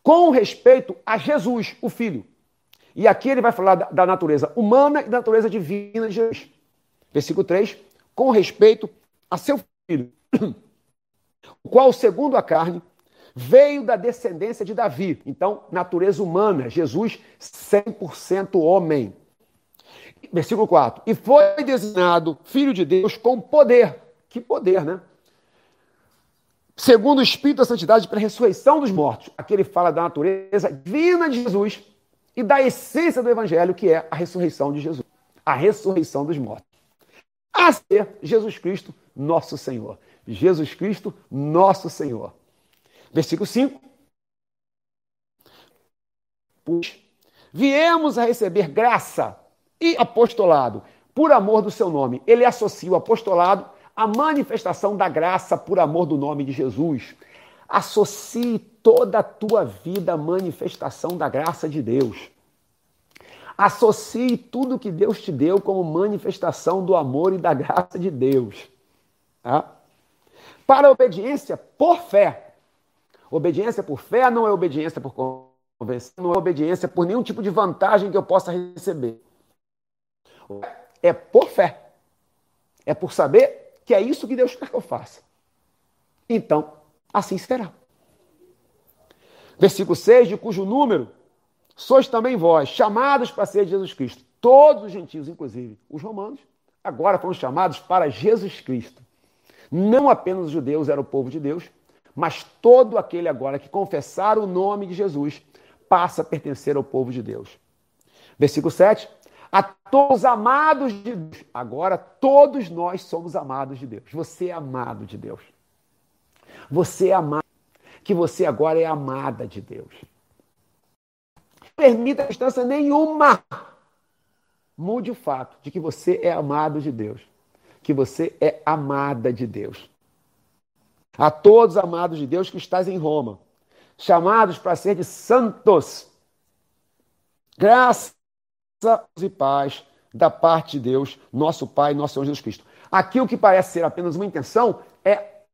S1: Com respeito a Jesus, o Filho. E aqui ele vai falar da, natureza humana e da natureza divina de Jesus. Versículo 3, com respeito a seu filho, o qual, segundo a carne, veio da descendência de Davi. Então, natureza humana, Jesus 100% homem. Versículo 4. E foi designado filho de Deus com poder. Que poder, né? Segundo o Espírito da Santidade, para a ressurreição dos mortos. Aqui ele fala da natureza divina de Jesus e da essência do Evangelho, que é a ressurreição de Jesus. A ressurreição dos mortos a ser Jesus Cristo, nosso Senhor. Jesus Cristo, nosso Senhor. Versículo 5. Pois viemos a receber graça e apostolado por amor do seu nome. Ele associa o apostolado à manifestação da graça por amor do nome de Jesus. Associe toda a tua vida à manifestação da graça de Deus. Associe tudo que Deus te deu como manifestação do amor e da graça de Deus. Tá? Para a obediência por fé. Obediência por fé não é obediência por convencer, não é obediência por nenhum tipo de vantagem que eu possa receber. É por fé. É por saber que é isso que Deus quer que eu faça. Então, assim será. Versículo 6, de cujo número sois também vós, chamados para ser Jesus Cristo. Todos os gentios, inclusive os romanos, agora foram chamados para Jesus Cristo. Não apenas os judeus eram o povo de Deus, mas todo aquele agora que confessar o nome de Jesus passa a pertencer ao povo de Deus. Versículo 7. A todos amados de Deus. Agora todos nós somos amados de Deus. Você é amado de Deus. Você é amado. Que você agora é amada de Deus. Permita distância nenhuma. Mude o fato de que você é amado de Deus. Que você é amada de Deus. A todos amados de Deus que estás em Roma, chamados para ser de santos. Graça e paz da parte de Deus, nosso Pai, nosso Senhor Jesus Cristo. Aqui o que parece ser apenas uma intenção é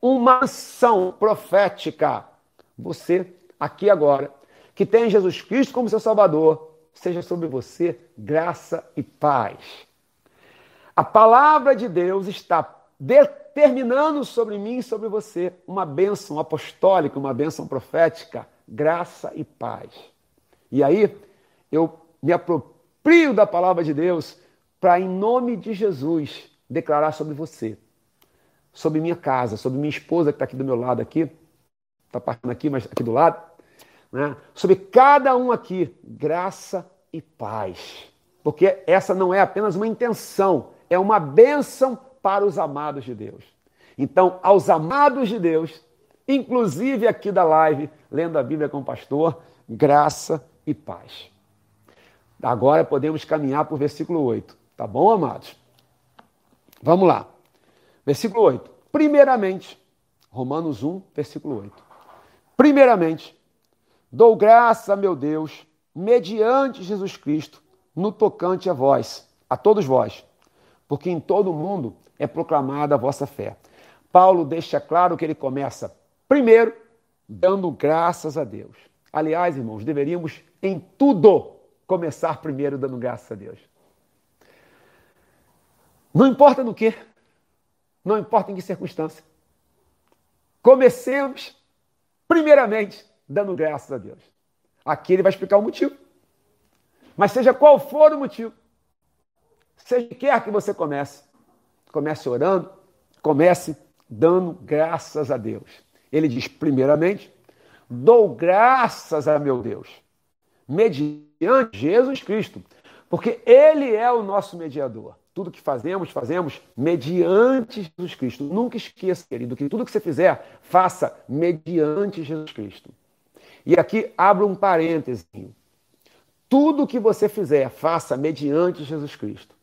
S1: uma ação profética. Você, aqui agora, que tem Jesus Cristo como seu Salvador, seja sobre você graça e paz. A palavra de Deus está determinando sobre mim e sobre você uma bênção apostólica, uma bênção profética, graça e paz. E aí eu me aproprio da palavra de Deus para, em nome de Jesus, declarar sobre você, sobre minha casa, sobre minha esposa que está aqui do meu lado aqui, está partindo aqui, mas aqui do lado, né? sobre cada um aqui, graça e paz. Porque essa não é apenas uma intenção, é uma bênção para os amados de Deus. Então, aos amados de Deus, inclusive aqui da live, lendo a Bíblia com o pastor, graça e paz. Agora podemos caminhar para o versículo 8. Tá bom, amados? Vamos lá. Versículo 8. Primeiramente, Romanos 1, versículo 8. Primeiramente, dou graças a meu Deus, mediante Jesus Cristo, no tocante a vós, a todos vós, porque em todo o mundo é proclamada a vossa fé. Paulo deixa claro que ele começa, primeiro, dando graças a Deus. Aliás, irmãos, deveríamos em tudo começar primeiro dando graças a Deus. Não importa no que, não importa em que circunstância. Comecemos, primeiramente, dando graças a Deus. Aqui ele vai explicar o motivo. Mas seja qual for o motivo, seja quer que você comece, Comece orando, comece dando graças a Deus. Ele diz, primeiramente, dou graças a meu Deus, mediante Jesus Cristo, porque Ele é o nosso mediador. Tudo que fazemos, fazemos mediante Jesus Cristo. Nunca esqueça, querido, que tudo que você fizer, faça mediante Jesus Cristo. E aqui abro um parêntese. Tudo que você fizer, faça mediante Jesus Cristo.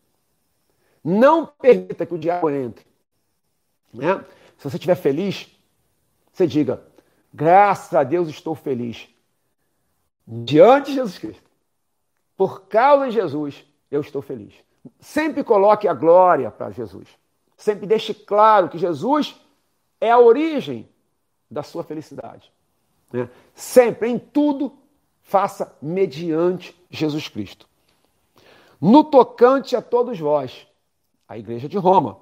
S1: Não permita que o diabo entre. Né? Se você estiver feliz, você diga: graças a Deus estou feliz. Diante de Jesus Cristo. Por causa de Jesus, eu estou feliz. Sempre coloque a glória para Jesus. Sempre deixe claro que Jesus é a origem da sua felicidade. Né? Sempre, em tudo, faça mediante Jesus Cristo. No tocante a todos vós, a igreja de Roma.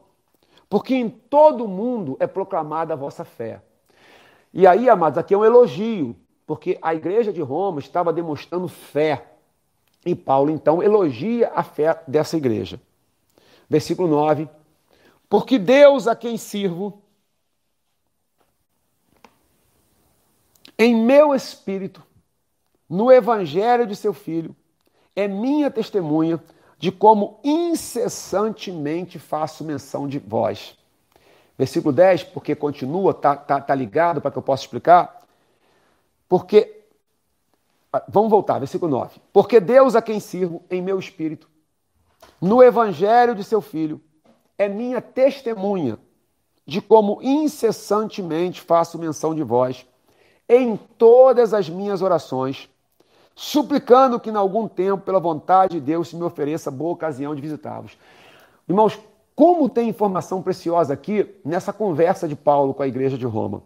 S1: Porque em todo o mundo é proclamada a vossa fé. E aí, amados, aqui é um elogio, porque a igreja de Roma estava demonstrando fé. E Paulo, então, elogia a fé dessa igreja. Versículo 9. Porque Deus a quem sirvo, em meu espírito, no evangelho de seu filho, é minha testemunha de como incessantemente faço menção de vós. Versículo 10, porque continua, tá, tá, tá ligado para que eu possa explicar? Porque, vamos voltar, versículo 9. Porque Deus a quem sirvo em meu espírito, no evangelho de seu Filho, é minha testemunha de como incessantemente faço menção de vós em todas as minhas orações suplicando que, em algum tempo, pela vontade de Deus, se me ofereça boa ocasião de visitá-los. Irmãos, como tem informação preciosa aqui nessa conversa de Paulo com a igreja de Roma.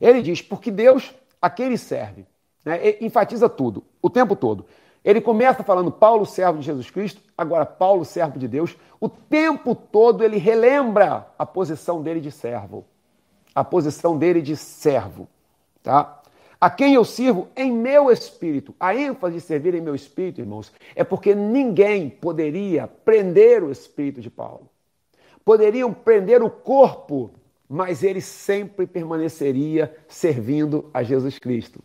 S1: Ele diz: porque Deus, a quem ele serve, Né? enfatiza tudo, o tempo todo. Ele começa falando Paulo, servo de Jesus Cristo, agora Paulo, servo de Deus. O tempo todo ele relembra a posição dele de servo. A posição dele de servo. Tá? A quem eu sirvo em meu espírito. A ênfase de servir em meu espírito, irmãos, é porque ninguém poderia prender o espírito de Paulo. Poderiam prender o corpo, mas ele sempre permaneceria servindo a Jesus Cristo.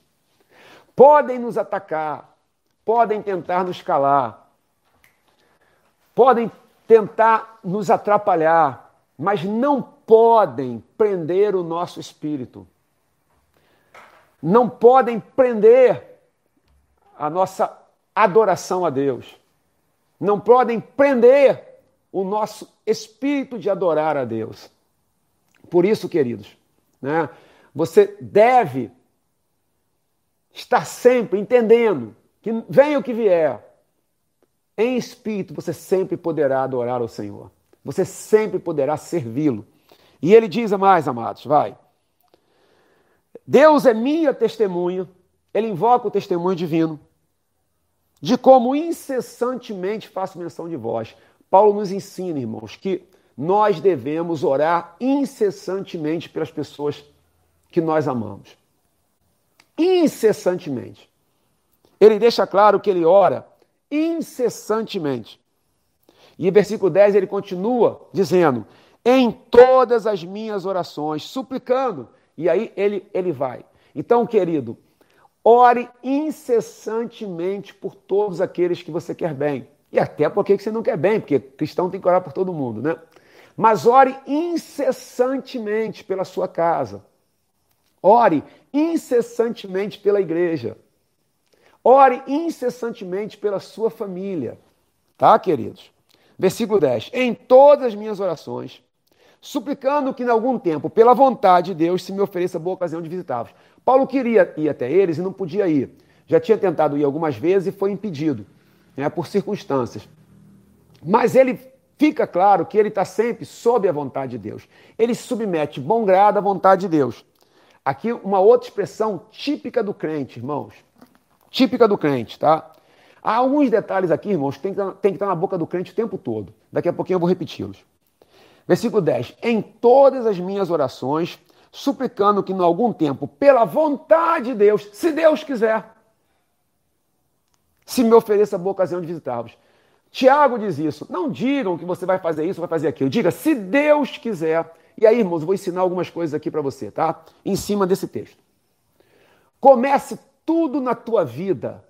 S1: Podem nos atacar, podem tentar nos calar, podem tentar nos atrapalhar, mas não podem prender o nosso espírito. Não podem prender a nossa adoração a Deus. Não podem prender o nosso espírito de adorar a Deus. Por isso, queridos, né, você deve estar sempre entendendo que venha o que vier, em espírito você sempre poderá adorar o Senhor. Você sempre poderá servi-lo. E ele diz mais, amados, vai. Deus é minha testemunha, ele invoca o testemunho divino, de como incessantemente faço menção de vós. Paulo nos ensina, irmãos, que nós devemos orar incessantemente pelas pessoas que nós amamos. Incessantemente. Ele deixa claro que ele ora incessantemente. E em versículo 10 ele continua dizendo: em todas as minhas orações, suplicando. E aí ele, ele vai. Então, querido, ore incessantemente por todos aqueles que você quer bem. E até porque você não quer bem, porque cristão tem que orar por todo mundo, né? Mas ore incessantemente pela sua casa. Ore incessantemente pela igreja. Ore incessantemente pela sua família. Tá, queridos? Versículo 10. Em todas as minhas orações, suplicando que, em algum tempo, pela vontade de Deus, se me ofereça boa ocasião de visitá-los. Paulo queria ir até eles e não podia ir. Já tinha tentado ir algumas vezes e foi impedido, né, por circunstâncias. Mas ele fica claro que ele está sempre sob a vontade de Deus. Ele se submete bom grado à vontade de Deus. Aqui uma outra expressão típica do crente, irmãos típica do crente, tá? Há alguns detalhes aqui, irmãos, que tem que, que estar na boca do crente o tempo todo. Daqui a pouquinho eu vou repeti-los. Versículo 10. Em todas as minhas orações, suplicando que, em algum tempo, pela vontade de Deus, se Deus quiser, se me ofereça boa ocasião de visitá-los. Tiago diz isso. Não digam que você vai fazer isso, vai fazer aquilo. Diga, se Deus quiser. E aí, irmãos, vou ensinar algumas coisas aqui para você, tá? Em cima desse texto. Comece tudo na tua vida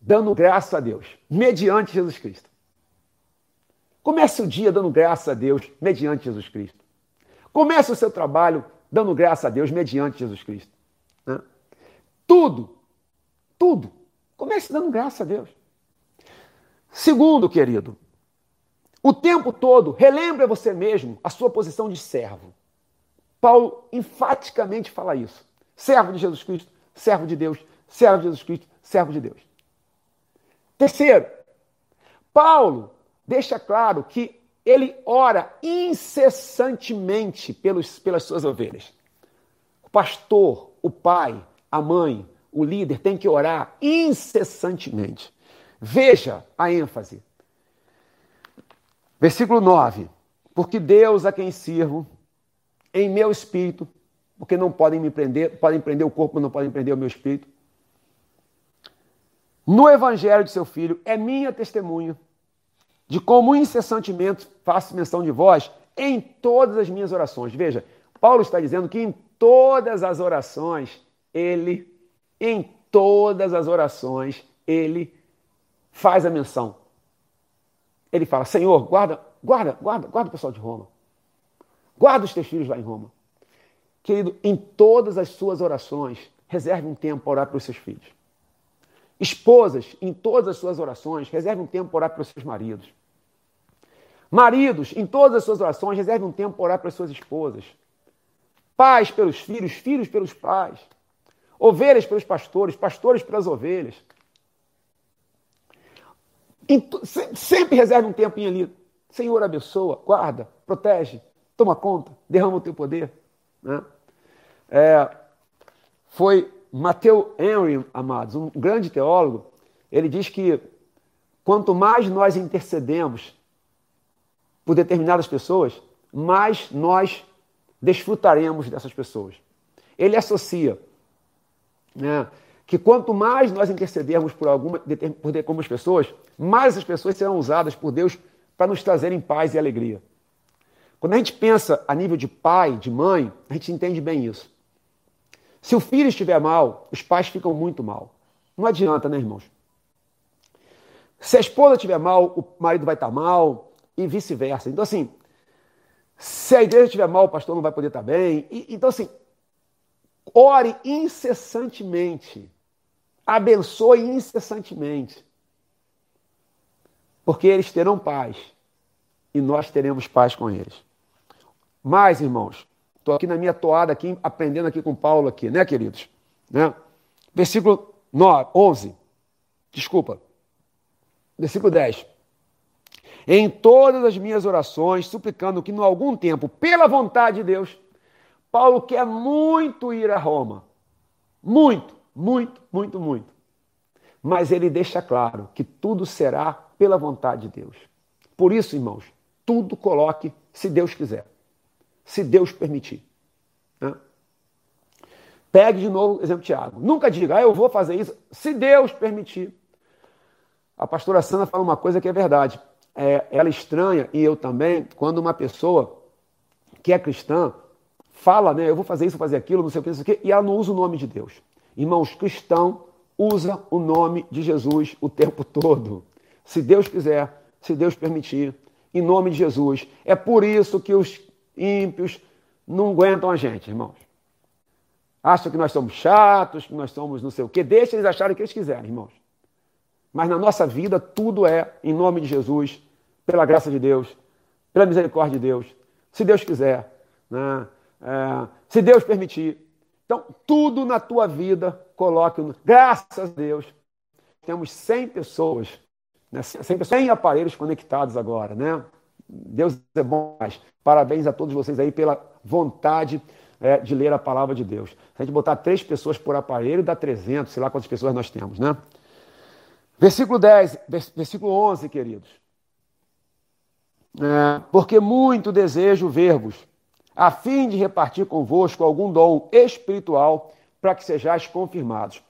S1: dando graças a Deus, mediante Jesus Cristo. Comece o dia dando graças a Deus, mediante Jesus Cristo. Comece o seu trabalho dando graças a Deus, mediante Jesus Cristo. Né? Tudo, tudo. Comece dando graças a Deus. Segundo, querido, o tempo todo, relembre a você mesmo a sua posição de servo. Paulo enfaticamente fala isso. Servo de Jesus Cristo, servo de Deus, servo de Jesus Cristo, servo de Deus. Terceiro, Paulo deixa claro que ele ora incessantemente pelos, pelas suas ovelhas. O pastor, o pai, a mãe, o líder tem que orar incessantemente. Veja a ênfase. Versículo 9. Porque Deus a quem sirvo, em meu espírito, porque não podem me prender, podem prender o corpo, mas não podem prender o meu espírito no evangelho de seu filho é minha testemunha de como incessantemente faço menção de vós em todas as minhas orações. Veja, Paulo está dizendo que em todas as orações ele, em todas as orações, ele faz a menção. Ele fala: Senhor, guarda, guarda, guarda, guarda o pessoal de Roma. Guarda os teus filhos lá em Roma. Querido, em todas as suas orações, reserve um tempo para orar para os seus filhos. Esposas, em todas as suas orações, reserve um tempo para orar para os seus maridos. Maridos, em todas as suas orações, reserve um tempo para orar para as suas esposas. Pais pelos filhos, filhos pelos pais. Ovelhas pelos pastores, pastores pelas ovelhas. Sempre reserve um tempinho ali. Senhor, abençoa, guarda, protege, toma conta, derrama o teu poder. Né? É, foi Matthew Henry, amados, um grande teólogo, ele diz que quanto mais nós intercedemos por determinadas pessoas, mais nós desfrutaremos dessas pessoas. Ele associa né, que quanto mais nós intercedermos por, alguma, por algumas pessoas, mais as pessoas serão usadas por Deus para nos trazerem paz e alegria. Quando a gente pensa a nível de pai, de mãe, a gente entende bem isso. Se o filho estiver mal, os pais ficam muito mal. Não adianta, né, irmãos? Se a esposa estiver mal, o marido vai estar mal e vice-versa. Então, assim, se a igreja estiver mal, o pastor não vai poder estar bem. E, então, assim, ore incessantemente. Abençoe incessantemente. Porque eles terão paz. E nós teremos paz com eles. Mas, irmãos, estou aqui na minha toada, aqui, aprendendo aqui com Paulo, aqui, né, queridos? Né? Versículo 9, 11. Desculpa. Versículo 10. Em todas as minhas orações, suplicando que, em algum tempo, pela vontade de Deus, Paulo quer muito ir a Roma. Muito, muito, muito, muito. Mas ele deixa claro que tudo será pela vontade de Deus. Por isso, irmãos, tudo coloque se Deus quiser se Deus permitir. Né? Pegue de novo o exemplo de Tiago. Nunca diga, ah, eu vou fazer isso, se Deus permitir. A pastora Sandra fala uma coisa que é verdade. É, ela estranha, e eu também, quando uma pessoa que é cristã fala, né, eu vou fazer isso, fazer aquilo, não sei o que, não sei o que, e ela não usa o nome de Deus. Irmãos, cristão usa o nome de Jesus o tempo todo. Se Deus quiser, se Deus permitir, em nome de Jesus. É por isso que os ímpios, não aguentam a gente, irmãos. Acham que nós somos chatos, que nós somos não sei o quê. Deixa eles acharem o que eles quiserem, irmãos. Mas na nossa vida, tudo é em nome de Jesus, pela graça de Deus, pela misericórdia de Deus, se Deus quiser, né? É, se Deus permitir. Então, tudo na tua vida, coloque, graças a Deus, temos 100 pessoas, né? 100, 100 aparelhos conectados agora, né? Deus é bom mais. Parabéns a todos vocês aí pela vontade é, de ler a palavra de Deus. Se a gente botar três pessoas por aparelho, dá 300, sei lá quantas pessoas nós temos, né? Versículo 10, versículo 11, queridos. É, porque muito desejo ver-vos, a fim de repartir convosco algum dom espiritual, para que sejais confirmados.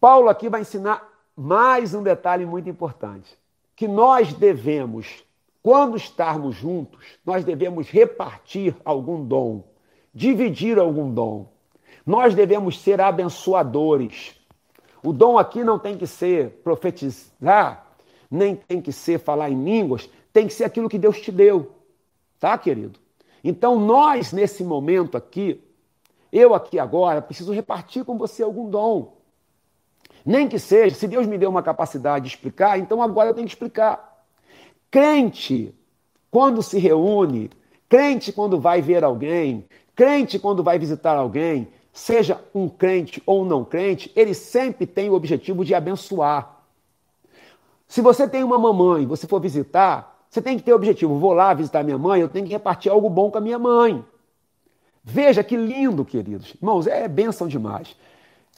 S1: Paulo aqui vai ensinar mais um detalhe muito importante, que nós devemos quando estarmos juntos, nós devemos repartir algum dom, dividir algum dom. Nós devemos ser abençoadores. O dom aqui não tem que ser profetizar, nem tem que ser falar em línguas, tem que ser aquilo que Deus te deu. Tá, querido? Então, nós, nesse momento aqui, eu aqui agora, preciso repartir com você algum dom. Nem que seja, se Deus me deu uma capacidade de explicar, então agora eu tenho que explicar. Crente, quando se reúne, crente quando vai ver alguém, crente quando vai visitar alguém, seja um crente ou não crente, ele sempre tem o objetivo de abençoar. Se você tem uma mamãe, você for visitar, você tem que ter o objetivo, vou lá visitar minha mãe, eu tenho que repartir algo bom com a minha mãe. Veja que lindo, queridos. Irmãos, é bênção demais.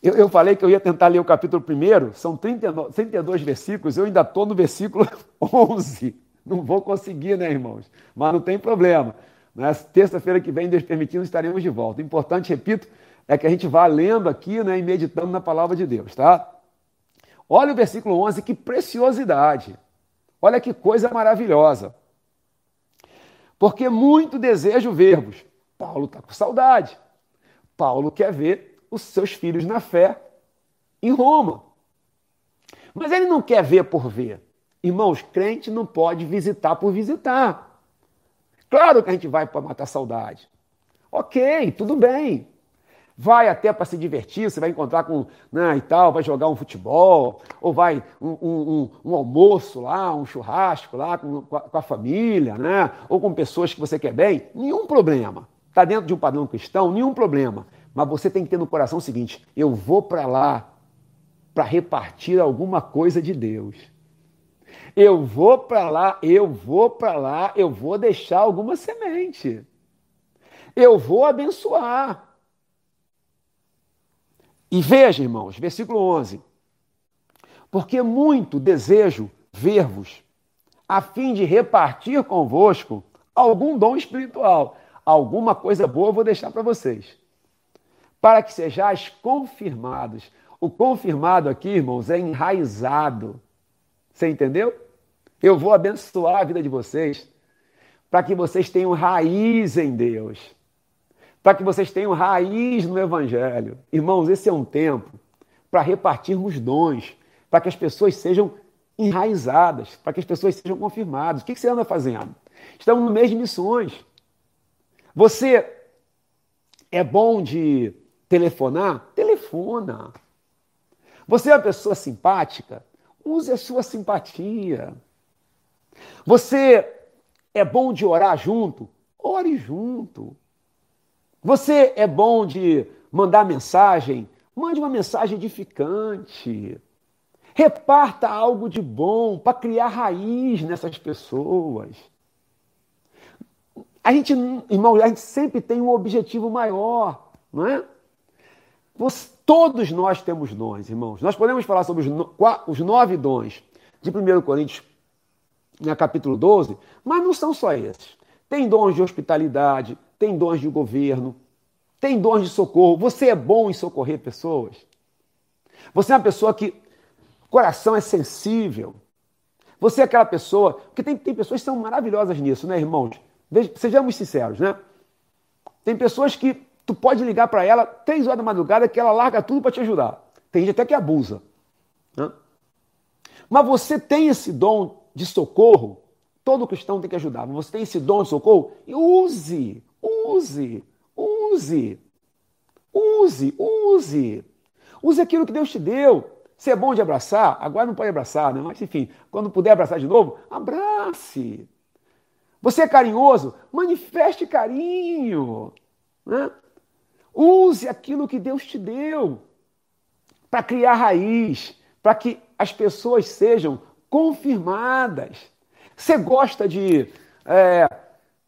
S1: Eu, eu, falei que eu ia tentar ler o capítulo primeiro, são 39, 32 versículos, eu ainda estou no versículo 11. Não vou conseguir, né, irmãos? Mas não tem problema. Né? Terça-feira que vem, Deus permitindo, estaremos de volta. O importante, repito, é que a gente vá lendo aqui né, e meditando na palavra de Deus, tá? Olha o versículo 11, que preciosidade. Olha que coisa maravilhosa. Porque muito desejo ver-vos. Paulo está com saudade. Paulo quer ver os seus filhos na fé em Roma. Mas ele não quer ver por ver. Irmãos, crente não pode visitar por visitar. Claro que a gente vai para matar saudade. Ok, tudo bem. Vai até para se divertir, você vai encontrar com. Né, e tal, vai jogar um futebol, ou vai um, um, um almoço lá, um churrasco lá com, com a família, né? Ou com pessoas que você quer bem. Nenhum problema. Está dentro de um padrão cristão, nenhum problema. Mas você tem que ter no coração o seguinte: eu vou para lá para repartir alguma coisa de Deus. Eu vou para lá, eu vou para lá, eu vou deixar alguma semente. Eu vou abençoar. E veja, irmãos, versículo 11. Porque muito desejo ver-vos, a fim de repartir convosco algum dom espiritual. Alguma coisa boa eu vou deixar para vocês. Para que sejais confirmados. O confirmado aqui, irmãos, é enraizado. Você entendeu? Eu vou abençoar a vida de vocês para que vocês tenham raiz em Deus. Para que vocês tenham raiz no Evangelho. Irmãos, esse é um tempo para repartirmos dons, para que as pessoas sejam enraizadas, para que as pessoas sejam confirmadas. O que você anda fazendo? Estamos no mês de missões. Você é bom de telefonar? Telefona. Você é uma pessoa simpática? Use a sua simpatia. Você é bom de orar junto? Ore junto. Você é bom de mandar mensagem? Mande uma mensagem edificante. Reparta algo de bom para criar raiz nessas pessoas. A gente, irmão, a gente sempre tem um objetivo maior, não é? Todos nós temos dons, irmãos. Nós podemos falar sobre os, nove dons de 1 Coríntios, no capítulo 12, mas não são só esses. Tem dons de hospitalidade, tem dons de governo, tem dons de socorro. Você é bom em socorrer pessoas? Você é uma pessoa que coração é sensível. Você é aquela pessoa. Porque tem, tem pessoas que são maravilhosas nisso, né, irmãos? Sejamos sinceros, né? Tem pessoas que tu pode ligar para ela três horas da madrugada que ela larga tudo para te ajudar. Tem gente até que abusa. Né? Mas você tem esse dom de socorro, todo cristão tem que ajudar. Mas você tem esse dom de socorro, use, use, use, use, use. Use aquilo que Deus te deu. Se é bom de abraçar, agora não pode abraçar, né? Mas enfim, quando puder abraçar de novo, abrace. Você é carinhoso? Manifeste carinho. Né? Use aquilo que Deus te deu para criar raiz, para que as pessoas sejam confirmadas. Você gosta de, é,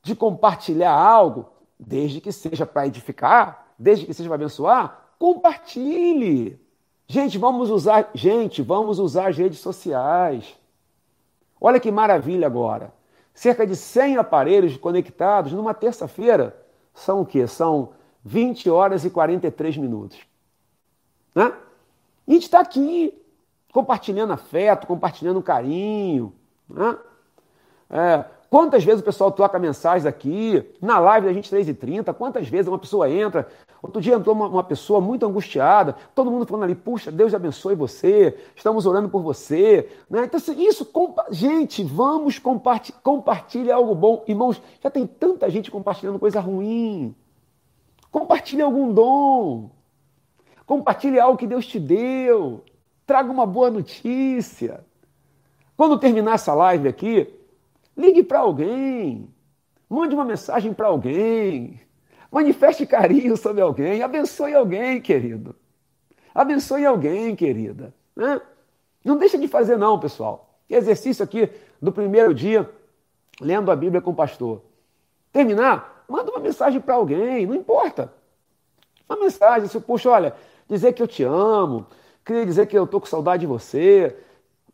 S1: de compartilhar algo, desde que seja para edificar, desde que seja para abençoar, compartilhe. Gente, vamos usar, gente, vamos usar as redes sociais. Olha que maravilha agora. Cerca de 100 aparelhos conectados numa terça-feira são o quê? São 20 horas e 43 minutos. Né? E a gente está aqui compartilhando afeto, compartilhando carinho. Né? É, quantas vezes o pessoal toca mensagens aqui, na live da gente 3h30, quantas vezes uma pessoa entra. Outro dia entrou uma, uma, pessoa muito angustiada, todo mundo falando ali, puxa, Deus abençoe você, estamos orando por você. Né? Então, isso, gente, vamos compartilhar, compartilhe algo bom. Irmãos, já tem tanta gente compartilhando coisa ruim. Compartilhe algum dom. Compartilhe algo que Deus te deu. Traga uma boa notícia. Quando terminar essa live aqui, ligue para alguém. Mande uma mensagem para alguém. Manifeste carinho sobre alguém. Abençoe alguém, querido. Abençoe alguém, querida. Né? Não deixa de fazer, não, pessoal. Exercício aqui do primeiro dia, lendo a Bíblia com o pastor. Terminar, Manda uma mensagem para alguém, não importa. Uma mensagem, se puxa, olha, dizer que eu te amo, queria dizer que eu estou com saudade de você,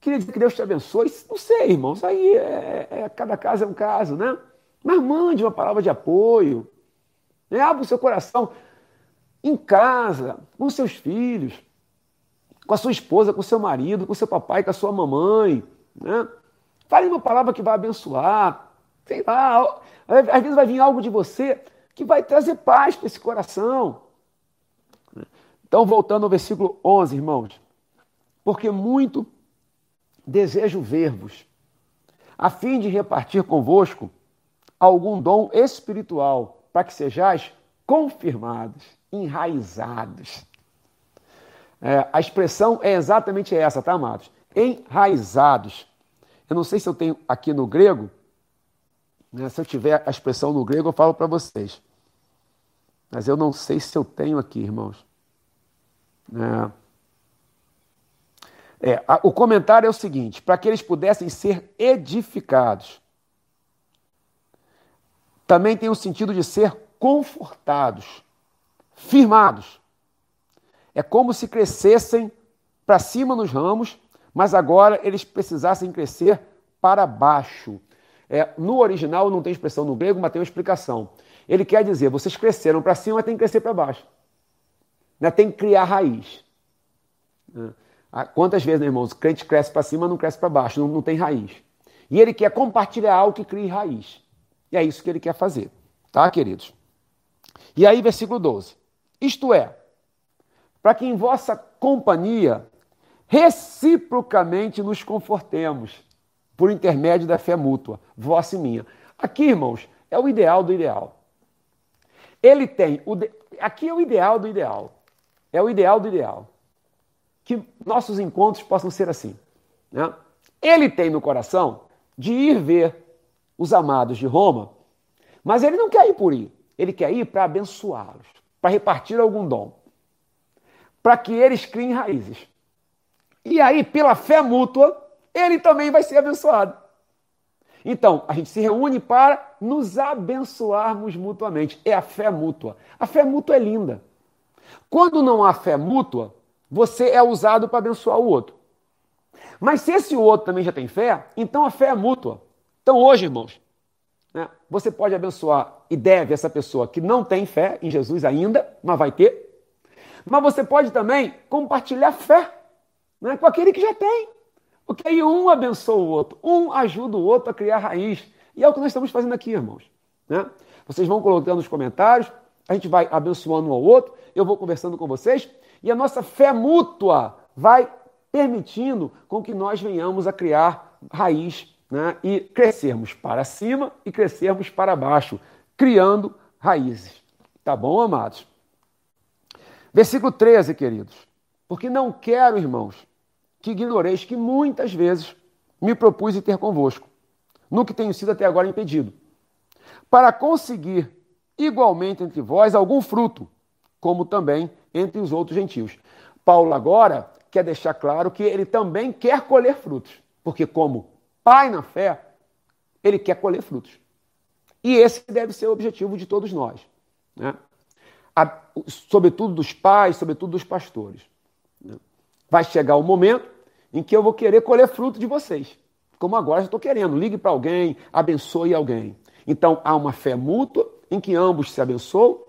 S1: queria dizer que Deus te abençoe. Não sei, irmão, isso aí é, é cada caso é um caso, né? Mas mande uma palavra de apoio. Né? Abra o seu coração em casa, com seus filhos, com a sua esposa, com seu marido, com seu papai, com a sua mamãe. Né? Fale uma palavra que vai abençoar, Sei lá, às vezes vai vir algo de você que vai trazer paz para esse coração. Então, voltando ao versículo 11, irmãos. Porque muito desejo ver-vos, a fim de repartir convosco algum dom espiritual, para que sejais confirmados, enraizados. É, a expressão é exatamente essa, tá, amados? Enraizados. Eu não sei se eu tenho aqui no grego, né? Se eu tiver a expressão no grego, eu falo para vocês. Mas eu não sei se eu tenho aqui, irmãos. É, é a, o comentário é o seguinte: para que eles pudessem ser edificados. Também tem o sentido de ser confortados, firmados. É como se crescessem para cima nos ramos, mas agora eles precisassem crescer para baixo. É, no original não tem expressão no grego, mas tem uma explicação. Ele quer dizer, vocês cresceram para cima, mas tem que crescer para baixo. Né? Tem que criar raiz. Né? Ah, quantas vezes, né, irmãos, o crente cresce para cima, não cresce para baixo, não, não tem raiz. E ele quer compartilhar algo que crie raiz. E é isso que ele quer fazer. Tá, queridos? E aí, versículo 12. Isto é, para que em vossa companhia reciprocamente nos confortemos, por intermédio da fé mútua, vossa e minha. Aqui, irmãos, é o ideal do ideal. Ele tem o de... aqui é o ideal do ideal. É o ideal do ideal. Que nossos encontros possam ser assim. Né? Ele tem no coração de ir ver os amados de Roma, mas ele não quer ir por ir. Ele quer ir para abençoá-los, para repartir algum dom, para que eles criem raízes. E aí, pela fé mútua, ele também vai ser abençoado. Então, a gente se reúne para nos abençoarmos mutuamente. É a fé mútua. A fé mútua é linda. Quando não há fé mútua, você é usado para abençoar o outro. Mas se esse outro também já tem fé, então a fé é mútua. Então, hoje, irmãos, né, você pode abençoar e deve essa pessoa que não tem fé em Jesus ainda, mas vai ter. Mas você pode também compartilhar fé né, com aquele que já tem. Porque aí um abençoa o outro, um ajuda o outro a criar raiz. E é o que nós estamos fazendo aqui, irmãos. Né? Vocês vão colocando nos comentários, a gente vai abençoando um ao outro, eu vou conversando com vocês, e a nossa fé mútua vai permitindo com que nós venhamos a criar raiz né? e crescermos para cima e crescermos para baixo, criando raízes. Tá bom, amados? Versículo 13, queridos. Porque não quero, irmãos, que ignoreis que muitas vezes me propus ir ter convosco, no que tenho sido até agora impedido, para conseguir igualmente entre vós algum fruto, como também entre os outros gentios. Paulo agora quer deixar claro que ele também quer colher frutos, porque como pai na fé, ele quer colher frutos. E esse deve ser o objetivo de todos nós. Né? A, sobretudo dos pais, sobretudo dos pastores. Né? Vai chegar o momento em que eu vou querer colher fruto de vocês. Como agora já estou querendo. Ligue para alguém, abençoe alguém. Então há uma fé mútua em que ambos se abençoam.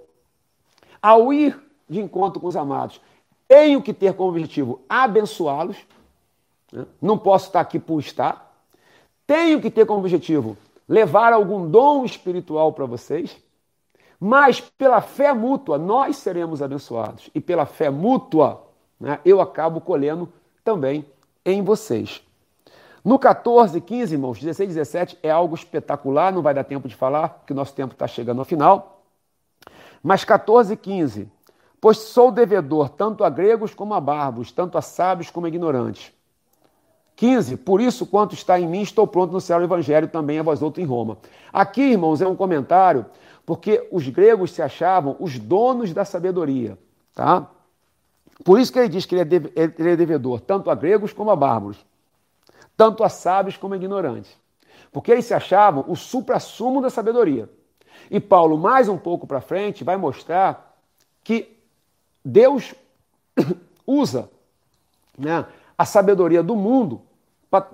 S1: Ao ir de encontro com os amados, tenho que ter como objetivo abençoá-los. Né? Não posso estar aqui por estar. Tenho que ter como objetivo levar algum dom espiritual para vocês, mas pela fé mútua nós seremos abençoados e pela fé mútua né, eu acabo colhendo também em vocês. No 14, 15, irmãos, 16 17 é algo espetacular, não vai dar tempo de falar, porque nosso tempo está chegando ao final. Mas 14, 15, pois sou devedor tanto a gregos como a bárbaros, tanto a sábios como a ignorantes. 15. Por isso, quanto está em mim, estou pronto no céu o evangelho também a vós outros em Roma. Aqui, irmãos, é um comentário, porque os gregos se achavam os donos da sabedoria. Tá? Por isso que ele diz que ele é, ele é devedor tanto a gregos como a bárbaros, tanto a sábios como a ignorantes. Porque eles se achavam o supra-sumo da sabedoria. E Paulo, mais um pouco para frente, vai mostrar que Deus usa né, a sabedoria do mundo para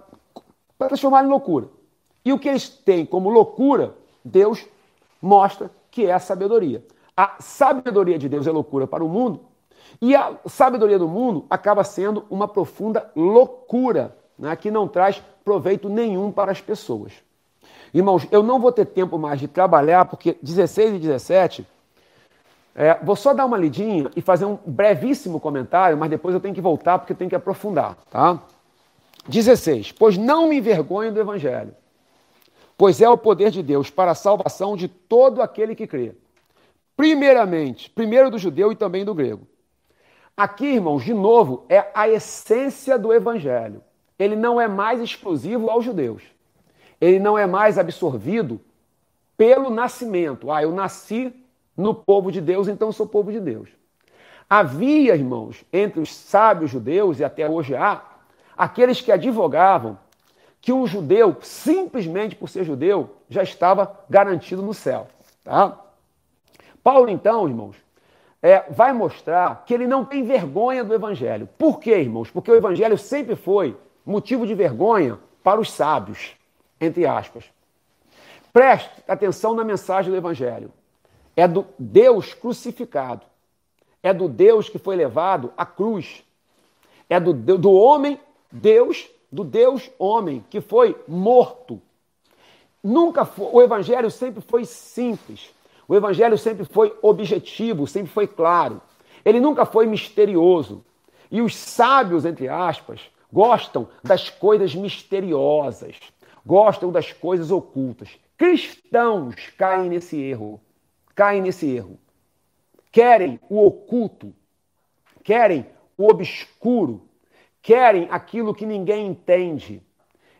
S1: transformar em loucura. E o que eles têm como loucura, Deus mostra que é a sabedoria. A sabedoria de Deus é loucura para o mundo, e a sabedoria do mundo acaba sendo uma profunda loucura, né, que não traz proveito nenhum para as pessoas. Irmãos, eu não vou ter tempo mais de trabalhar, porque 16 e 17, é, vou só dar uma lidinha e fazer um brevíssimo comentário, mas depois eu tenho que voltar porque eu tenho que aprofundar, tá? 16. Pois não me envergonho do Evangelho, pois é o poder de Deus para a salvação de todo aquele que crê. Primeiramente, primeiro do judeu e também do grego. Aqui, irmãos, de novo, é a essência do Evangelho. Ele não é mais exclusivo aos judeus. Ele não é mais absorvido pelo nascimento. Ah, eu nasci no povo de Deus, então sou povo de Deus. Havia, irmãos, entre os sábios judeus, e até hoje há, aqueles que advogavam que um judeu, simplesmente por ser judeu, já estava garantido no céu. Tá? Paulo, então, irmãos, é, vai mostrar que ele não tem vergonha do Evangelho. Por quê, irmãos? Porque o Evangelho sempre foi motivo de vergonha para os sábios, entre aspas. Preste atenção na mensagem do Evangelho. É do Deus crucificado. É do Deus que foi levado à cruz. É do, do homem, Deus, do Deus homem, que foi morto. Nunca foi, o Evangelho sempre foi simples. O Evangelho sempre foi objetivo, sempre foi claro. Ele nunca foi misterioso. E os sábios, entre aspas, gostam das coisas misteriosas, gostam das coisas ocultas. Cristãos caem nesse erro. Caem nesse erro. Querem o oculto, querem o obscuro, querem aquilo que ninguém entende.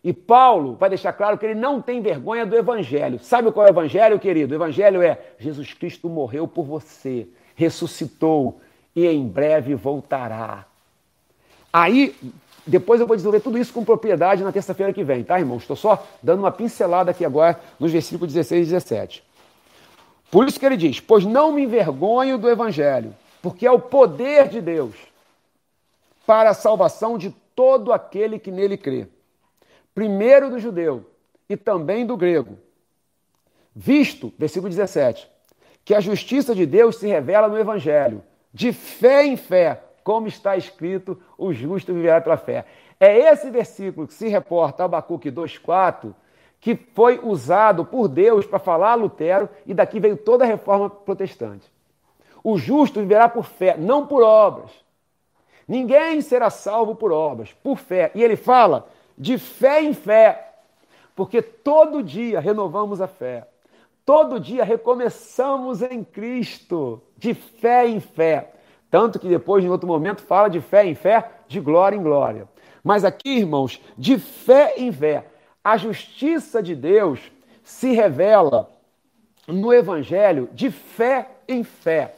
S1: E Paulo vai deixar claro que ele não tem vergonha do evangelho. Sabe qual é o evangelho, querido? O evangelho é Jesus Cristo morreu por você, ressuscitou e em breve voltará. Aí, depois eu vou desenvolver tudo isso com propriedade na terça-feira que vem, tá, irmãos? Estou só dando uma pincelada aqui agora nos versículos 16 e 17. Por isso que ele diz: Pois não me envergonho do evangelho, porque é o poder de Deus para a salvação de todo aquele que nele crê primeiro do judeu e também do grego. Visto, versículo 17, que a justiça de Deus se revela no Evangelho, de fé em fé, como está escrito, o justo viverá pela fé. É esse versículo que se reporta a Abacuque 2,4 que foi usado por Deus para falar a Lutero e daqui veio toda a reforma protestante. O justo viverá por fé, não por obras. Ninguém será salvo por obras, por fé. E ele fala de fé em fé, porque todo dia renovamos a fé, todo dia recomeçamos em Cristo, de fé em fé. Tanto que depois, em outro momento, fala de fé em fé, de glória em glória. Mas aqui, irmãos, de fé em fé, a justiça de Deus se revela no Evangelho de fé em fé.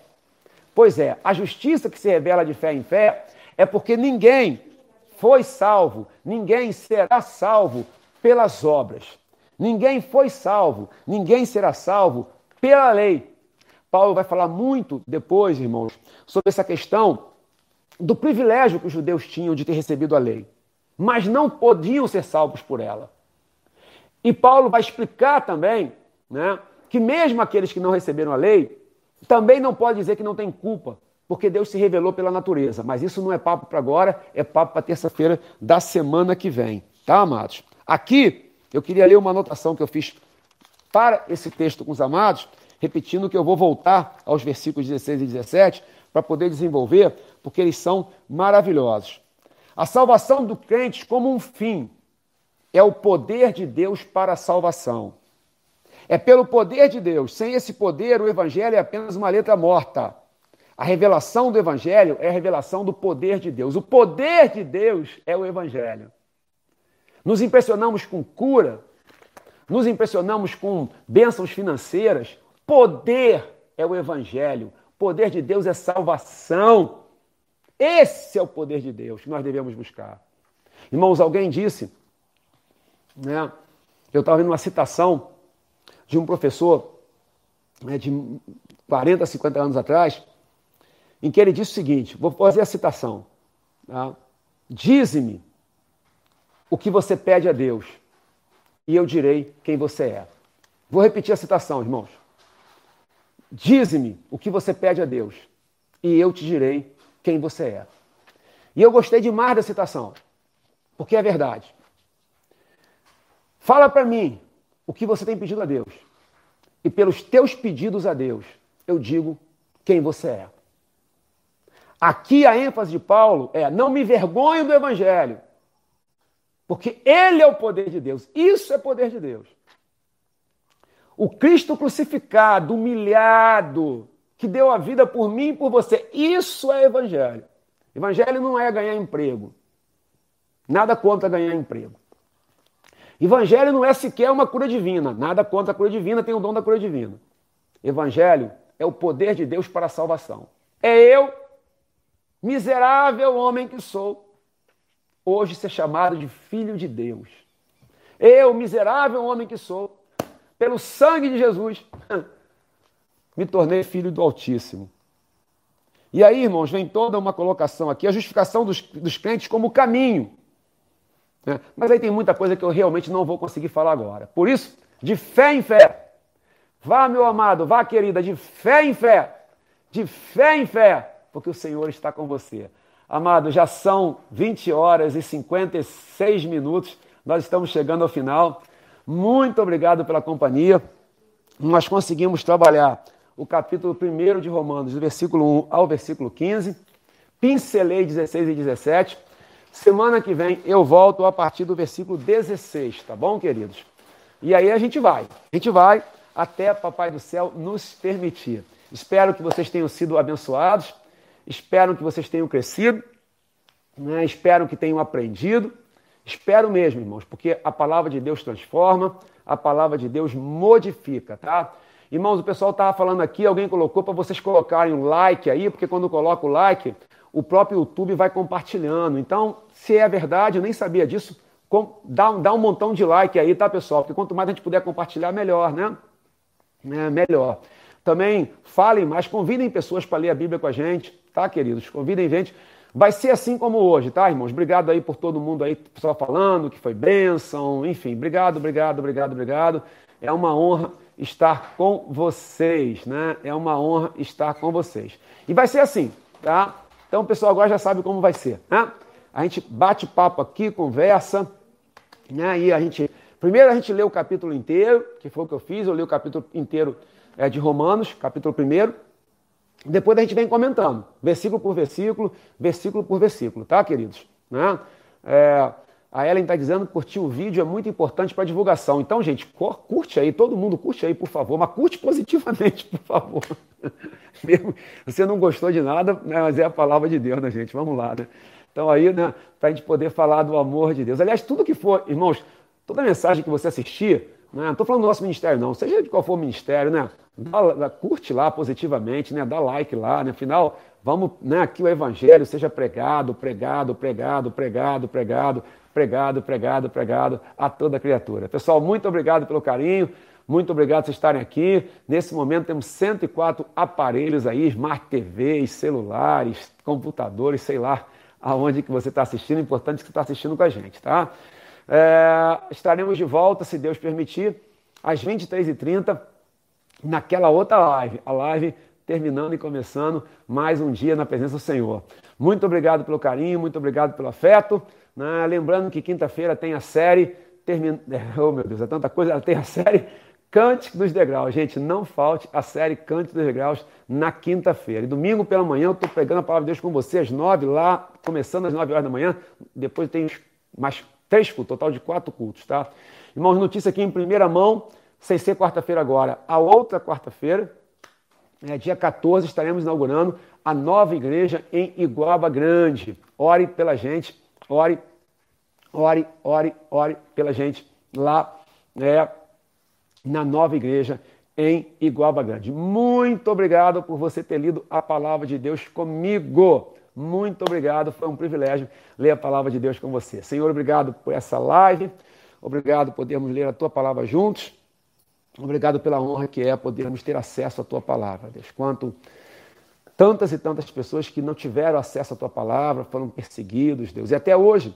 S1: Pois é, a justiça que se revela de fé em fé é porque ninguém foi salvo, ninguém será salvo pelas obras. Ninguém foi salvo, ninguém será salvo pela lei. Paulo vai falar muito depois, irmãos, sobre essa questão do privilégio que os judeus tinham de ter recebido a lei, mas não podiam ser salvos por ela. E Paulo vai explicar também né, que mesmo aqueles que não receberam a lei, também não pode dizer que não tem culpa, porque Deus se revelou pela natureza. Mas isso não é papo para agora, é papo para terça-feira da semana que vem. Tá, amados? Aqui, eu queria ler uma anotação que eu fiz para esse texto com os amados, repetindo que eu vou voltar aos versículos 16 e 17 para poder desenvolver, porque eles são maravilhosos. A salvação do crente como um fim é o poder de Deus para a salvação. É pelo poder de Deus. Sem esse poder, o evangelho é apenas uma letra morta. A revelação do Evangelho é a revelação do poder de Deus. O poder de Deus é o Evangelho. Nos impressionamos com cura, nos impressionamos com bênçãos financeiras. Poder é o Evangelho. Poder de Deus é salvação. Esse é o poder de Deus que nós devemos buscar. Irmãos, alguém disse, né? Eu estava vendo uma citação de um professor né, de 40, 50 anos atrás, em que ele disse o seguinte: vou fazer a citação. Tá? Dize-me o que você pede a Deus, e eu direi quem você é. Vou repetir a citação, irmãos. Dize-me o que você pede a Deus, e eu te direi quem você é. E eu gostei demais da citação, porque é verdade. Fala para mim o que você tem pedido a Deus, e pelos teus pedidos a Deus, eu digo quem você é. Aqui a ênfase de Paulo é: não me vergonho do evangelho, porque ele é o poder de Deus. Isso é poder de Deus. O Cristo crucificado, humilhado, que deu a vida por mim e por você, isso é evangelho. Evangelho não é ganhar emprego. Nada contra ganhar emprego. Evangelho não é sequer uma cura divina. Nada contra a cura divina, tem o dom da cura divina. Evangelho é o poder de Deus para a salvação. É eu Miserável homem que sou, hoje ser chamado de filho de Deus. Eu, miserável homem que sou, pelo sangue de Jesus, me tornei filho do Altíssimo. E aí, irmãos, vem toda uma colocação aqui, a justificação dos, dos crentes como caminho. Né? Mas aí tem muita coisa que eu realmente não vou conseguir falar agora. Por isso, de fé em fé. Vá, meu amado, vá, querida, de fé em fé. De fé em fé, porque o Senhor está com você. Amado, já são 20 horas e 56 minutos. Nós estamos chegando ao final. Muito obrigado pela companhia. Nós conseguimos trabalhar o capítulo 1 de Romanos, do versículo 1 ao versículo 15. Pincelei 16 e 17. Semana que vem eu volto a partir do versículo 16, tá bom, queridos? E aí a gente vai. A gente vai até Papai do Céu nos permitir. Espero que vocês tenham sido abençoados. Espero que vocês tenham crescido. Né? Espero que tenham aprendido. Espero mesmo, irmãos, porque a palavra de Deus transforma, a palavra de Deus modifica, tá? Irmãos, o pessoal estava falando aqui, alguém colocou para vocês colocarem um like aí, porque quando coloca o like, o próprio YouTube vai compartilhando. Então, se é verdade, eu nem sabia disso, dá, dá um montão de like aí, tá, pessoal? Porque quanto mais a gente puder compartilhar, melhor, né? É, melhor. Também falem mais, convidem pessoas para ler a Bíblia com a gente, tá, queridos? Convidem gente. Vai ser assim como hoje, tá, irmãos? Obrigado aí por todo mundo aí, pessoal falando que foi bênção, enfim, obrigado, obrigado, obrigado, obrigado. É uma honra estar com vocês, né? É uma honra estar com vocês. E vai ser assim, tá? Então o pessoal agora já sabe como vai ser, né? A gente bate papo aqui, conversa, né? E a gente. Primeiro a gente lê o capítulo inteiro, que foi o que eu fiz, eu li o capítulo inteiro é, de Romanos, capítulo 1. Depois a gente vem comentando, versículo por versículo, versículo por versículo, tá, queridos? Né? É, a Ellen está dizendo que curtir o vídeo é muito importante para divulgação. Então, gente, curte aí, todo mundo curte aí, por favor, mas curte positivamente, por favor. Mesmo você não gostou de nada, né, mas é a palavra de Deus, né, gente? Vamos lá, né? Então, aí, né, para a gente poder falar do amor de Deus. Aliás, tudo que for, irmãos, toda mensagem que você assistir, né, não estou falando do nosso ministério, não, seja de qual for o ministério, né? Dá, curte lá positivamente, né? Dá like lá, né? Afinal, vamos, né? Que o evangelho seja pregado, pregado, pregado, pregado, pregado, pregado, pregado, pregado a toda criatura. Pessoal, muito obrigado pelo carinho. Muito obrigado por estarem aqui. Nesse momento temos 104 aparelhos aí, Smart TVs, celulares, computadores, sei lá aonde que você está assistindo. Importante que você está assistindo com a gente, tá? É, estaremos de volta, se Deus permitir, às 23h30, naquela outra live. A live terminando e começando mais um dia na presença do Senhor. Muito obrigado pelo carinho, muito obrigado pelo afeto. Né? Lembrando que quinta-feira tem a série. Termin... Oh, meu Deus, é tanta coisa. Tem a série Cântico dos Degraus. Gente, não falte a série Cântico dos Degraus na quinta-feira. E domingo pela manhã eu estou pegando a palavra de Deus com você às nove lá, começando às nove horas da manhã. Depois tem mais três cultos, total de quatro cultos, tá? Irmãos, notícia aqui em primeira mão, sem ser quarta-feira agora. A outra quarta-feira, é, dia 14, estaremos inaugurando a nova igreja em Iguaba Grande. Ore pela gente Ore, ore, ore, ore pela gente lá é, na nova igreja em Iguaba Grande. Muito obrigado por você ter lido a palavra de Deus comigo. Muito obrigado, foi um privilégio ler a palavra de Deus com você. Senhor, obrigado por essa live, obrigado por podermos ler a tua palavra juntos. Obrigado pela honra que é podermos ter acesso à tua palavra, Deus. Quanto Tantas e tantas pessoas que não tiveram acesso à tua palavra, foram perseguidos, Deus. E até hoje,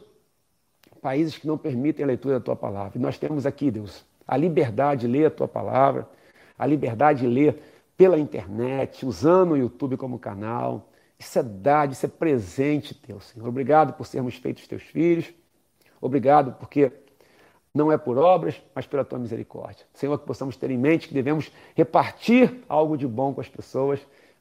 S1: países que não permitem a leitura da tua palavra. E nós temos aqui, Deus, a liberdade de ler a tua palavra, a liberdade de ler pela internet, usando o YouTube como canal. Isso é dado, isso é presente teu, Senhor. Obrigado por sermos feitos teus filhos. Obrigado porque não é por obras, mas pela tua misericórdia. Senhor, que possamos ter em mente que devemos repartir algo de bom com as pessoas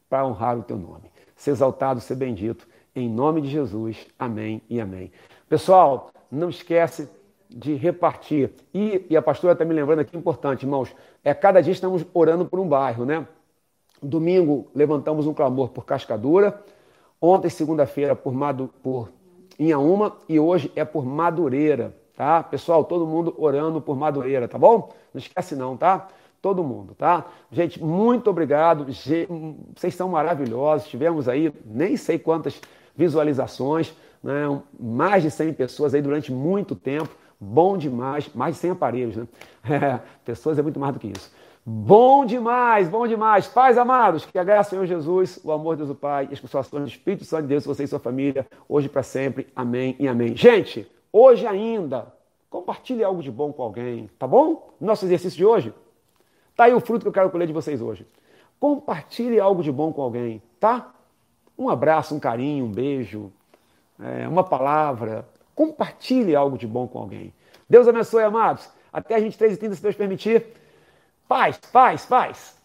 S1: para honrar o teu nome. Ser exaltado, ser bendito. Em nome de Jesus. Amém e amém. Pessoal, não esquece de repartir. E, e a pastora está me lembrando aqui, importante, irmãos, é cada dia estamos orando por um bairro, né? Domingo levantamos um clamor por Cascadura, ontem, segunda-feira, por, por Inhaúma e hoje é por Madureira, tá? Pessoal, todo mundo orando por Madureira, tá bom? Não esquece não, tá? todo mundo, tá? Gente, muito obrigado. Vocês são maravilhosos. Tivemos aí nem sei quantas visualizações, né? mais de 100 pessoas aí durante muito tempo. Bom demais, mais de 100 aparelhos, né? É, pessoas é muito mais do que isso. Bom demais, bom demais. Pais amados, que a graça do Senhor Jesus, o amor de Deus o Pai e as consolações do Espírito Santo de Deus, você e sua família, hoje para sempre. Amém e amém. Gente, hoje ainda, compartilhe algo de bom com alguém, tá bom? Nosso exercício de hoje. Tá aí o fruto que eu quero colher de vocês hoje. Compartilhe algo de bom com alguém, tá? Um abraço, um carinho, um beijo, é, uma palavra. Compartilhe algo de bom com alguém. Deus abençoe, amados. Até a gente 3h30, se Deus permitir. Paz, paz, paz.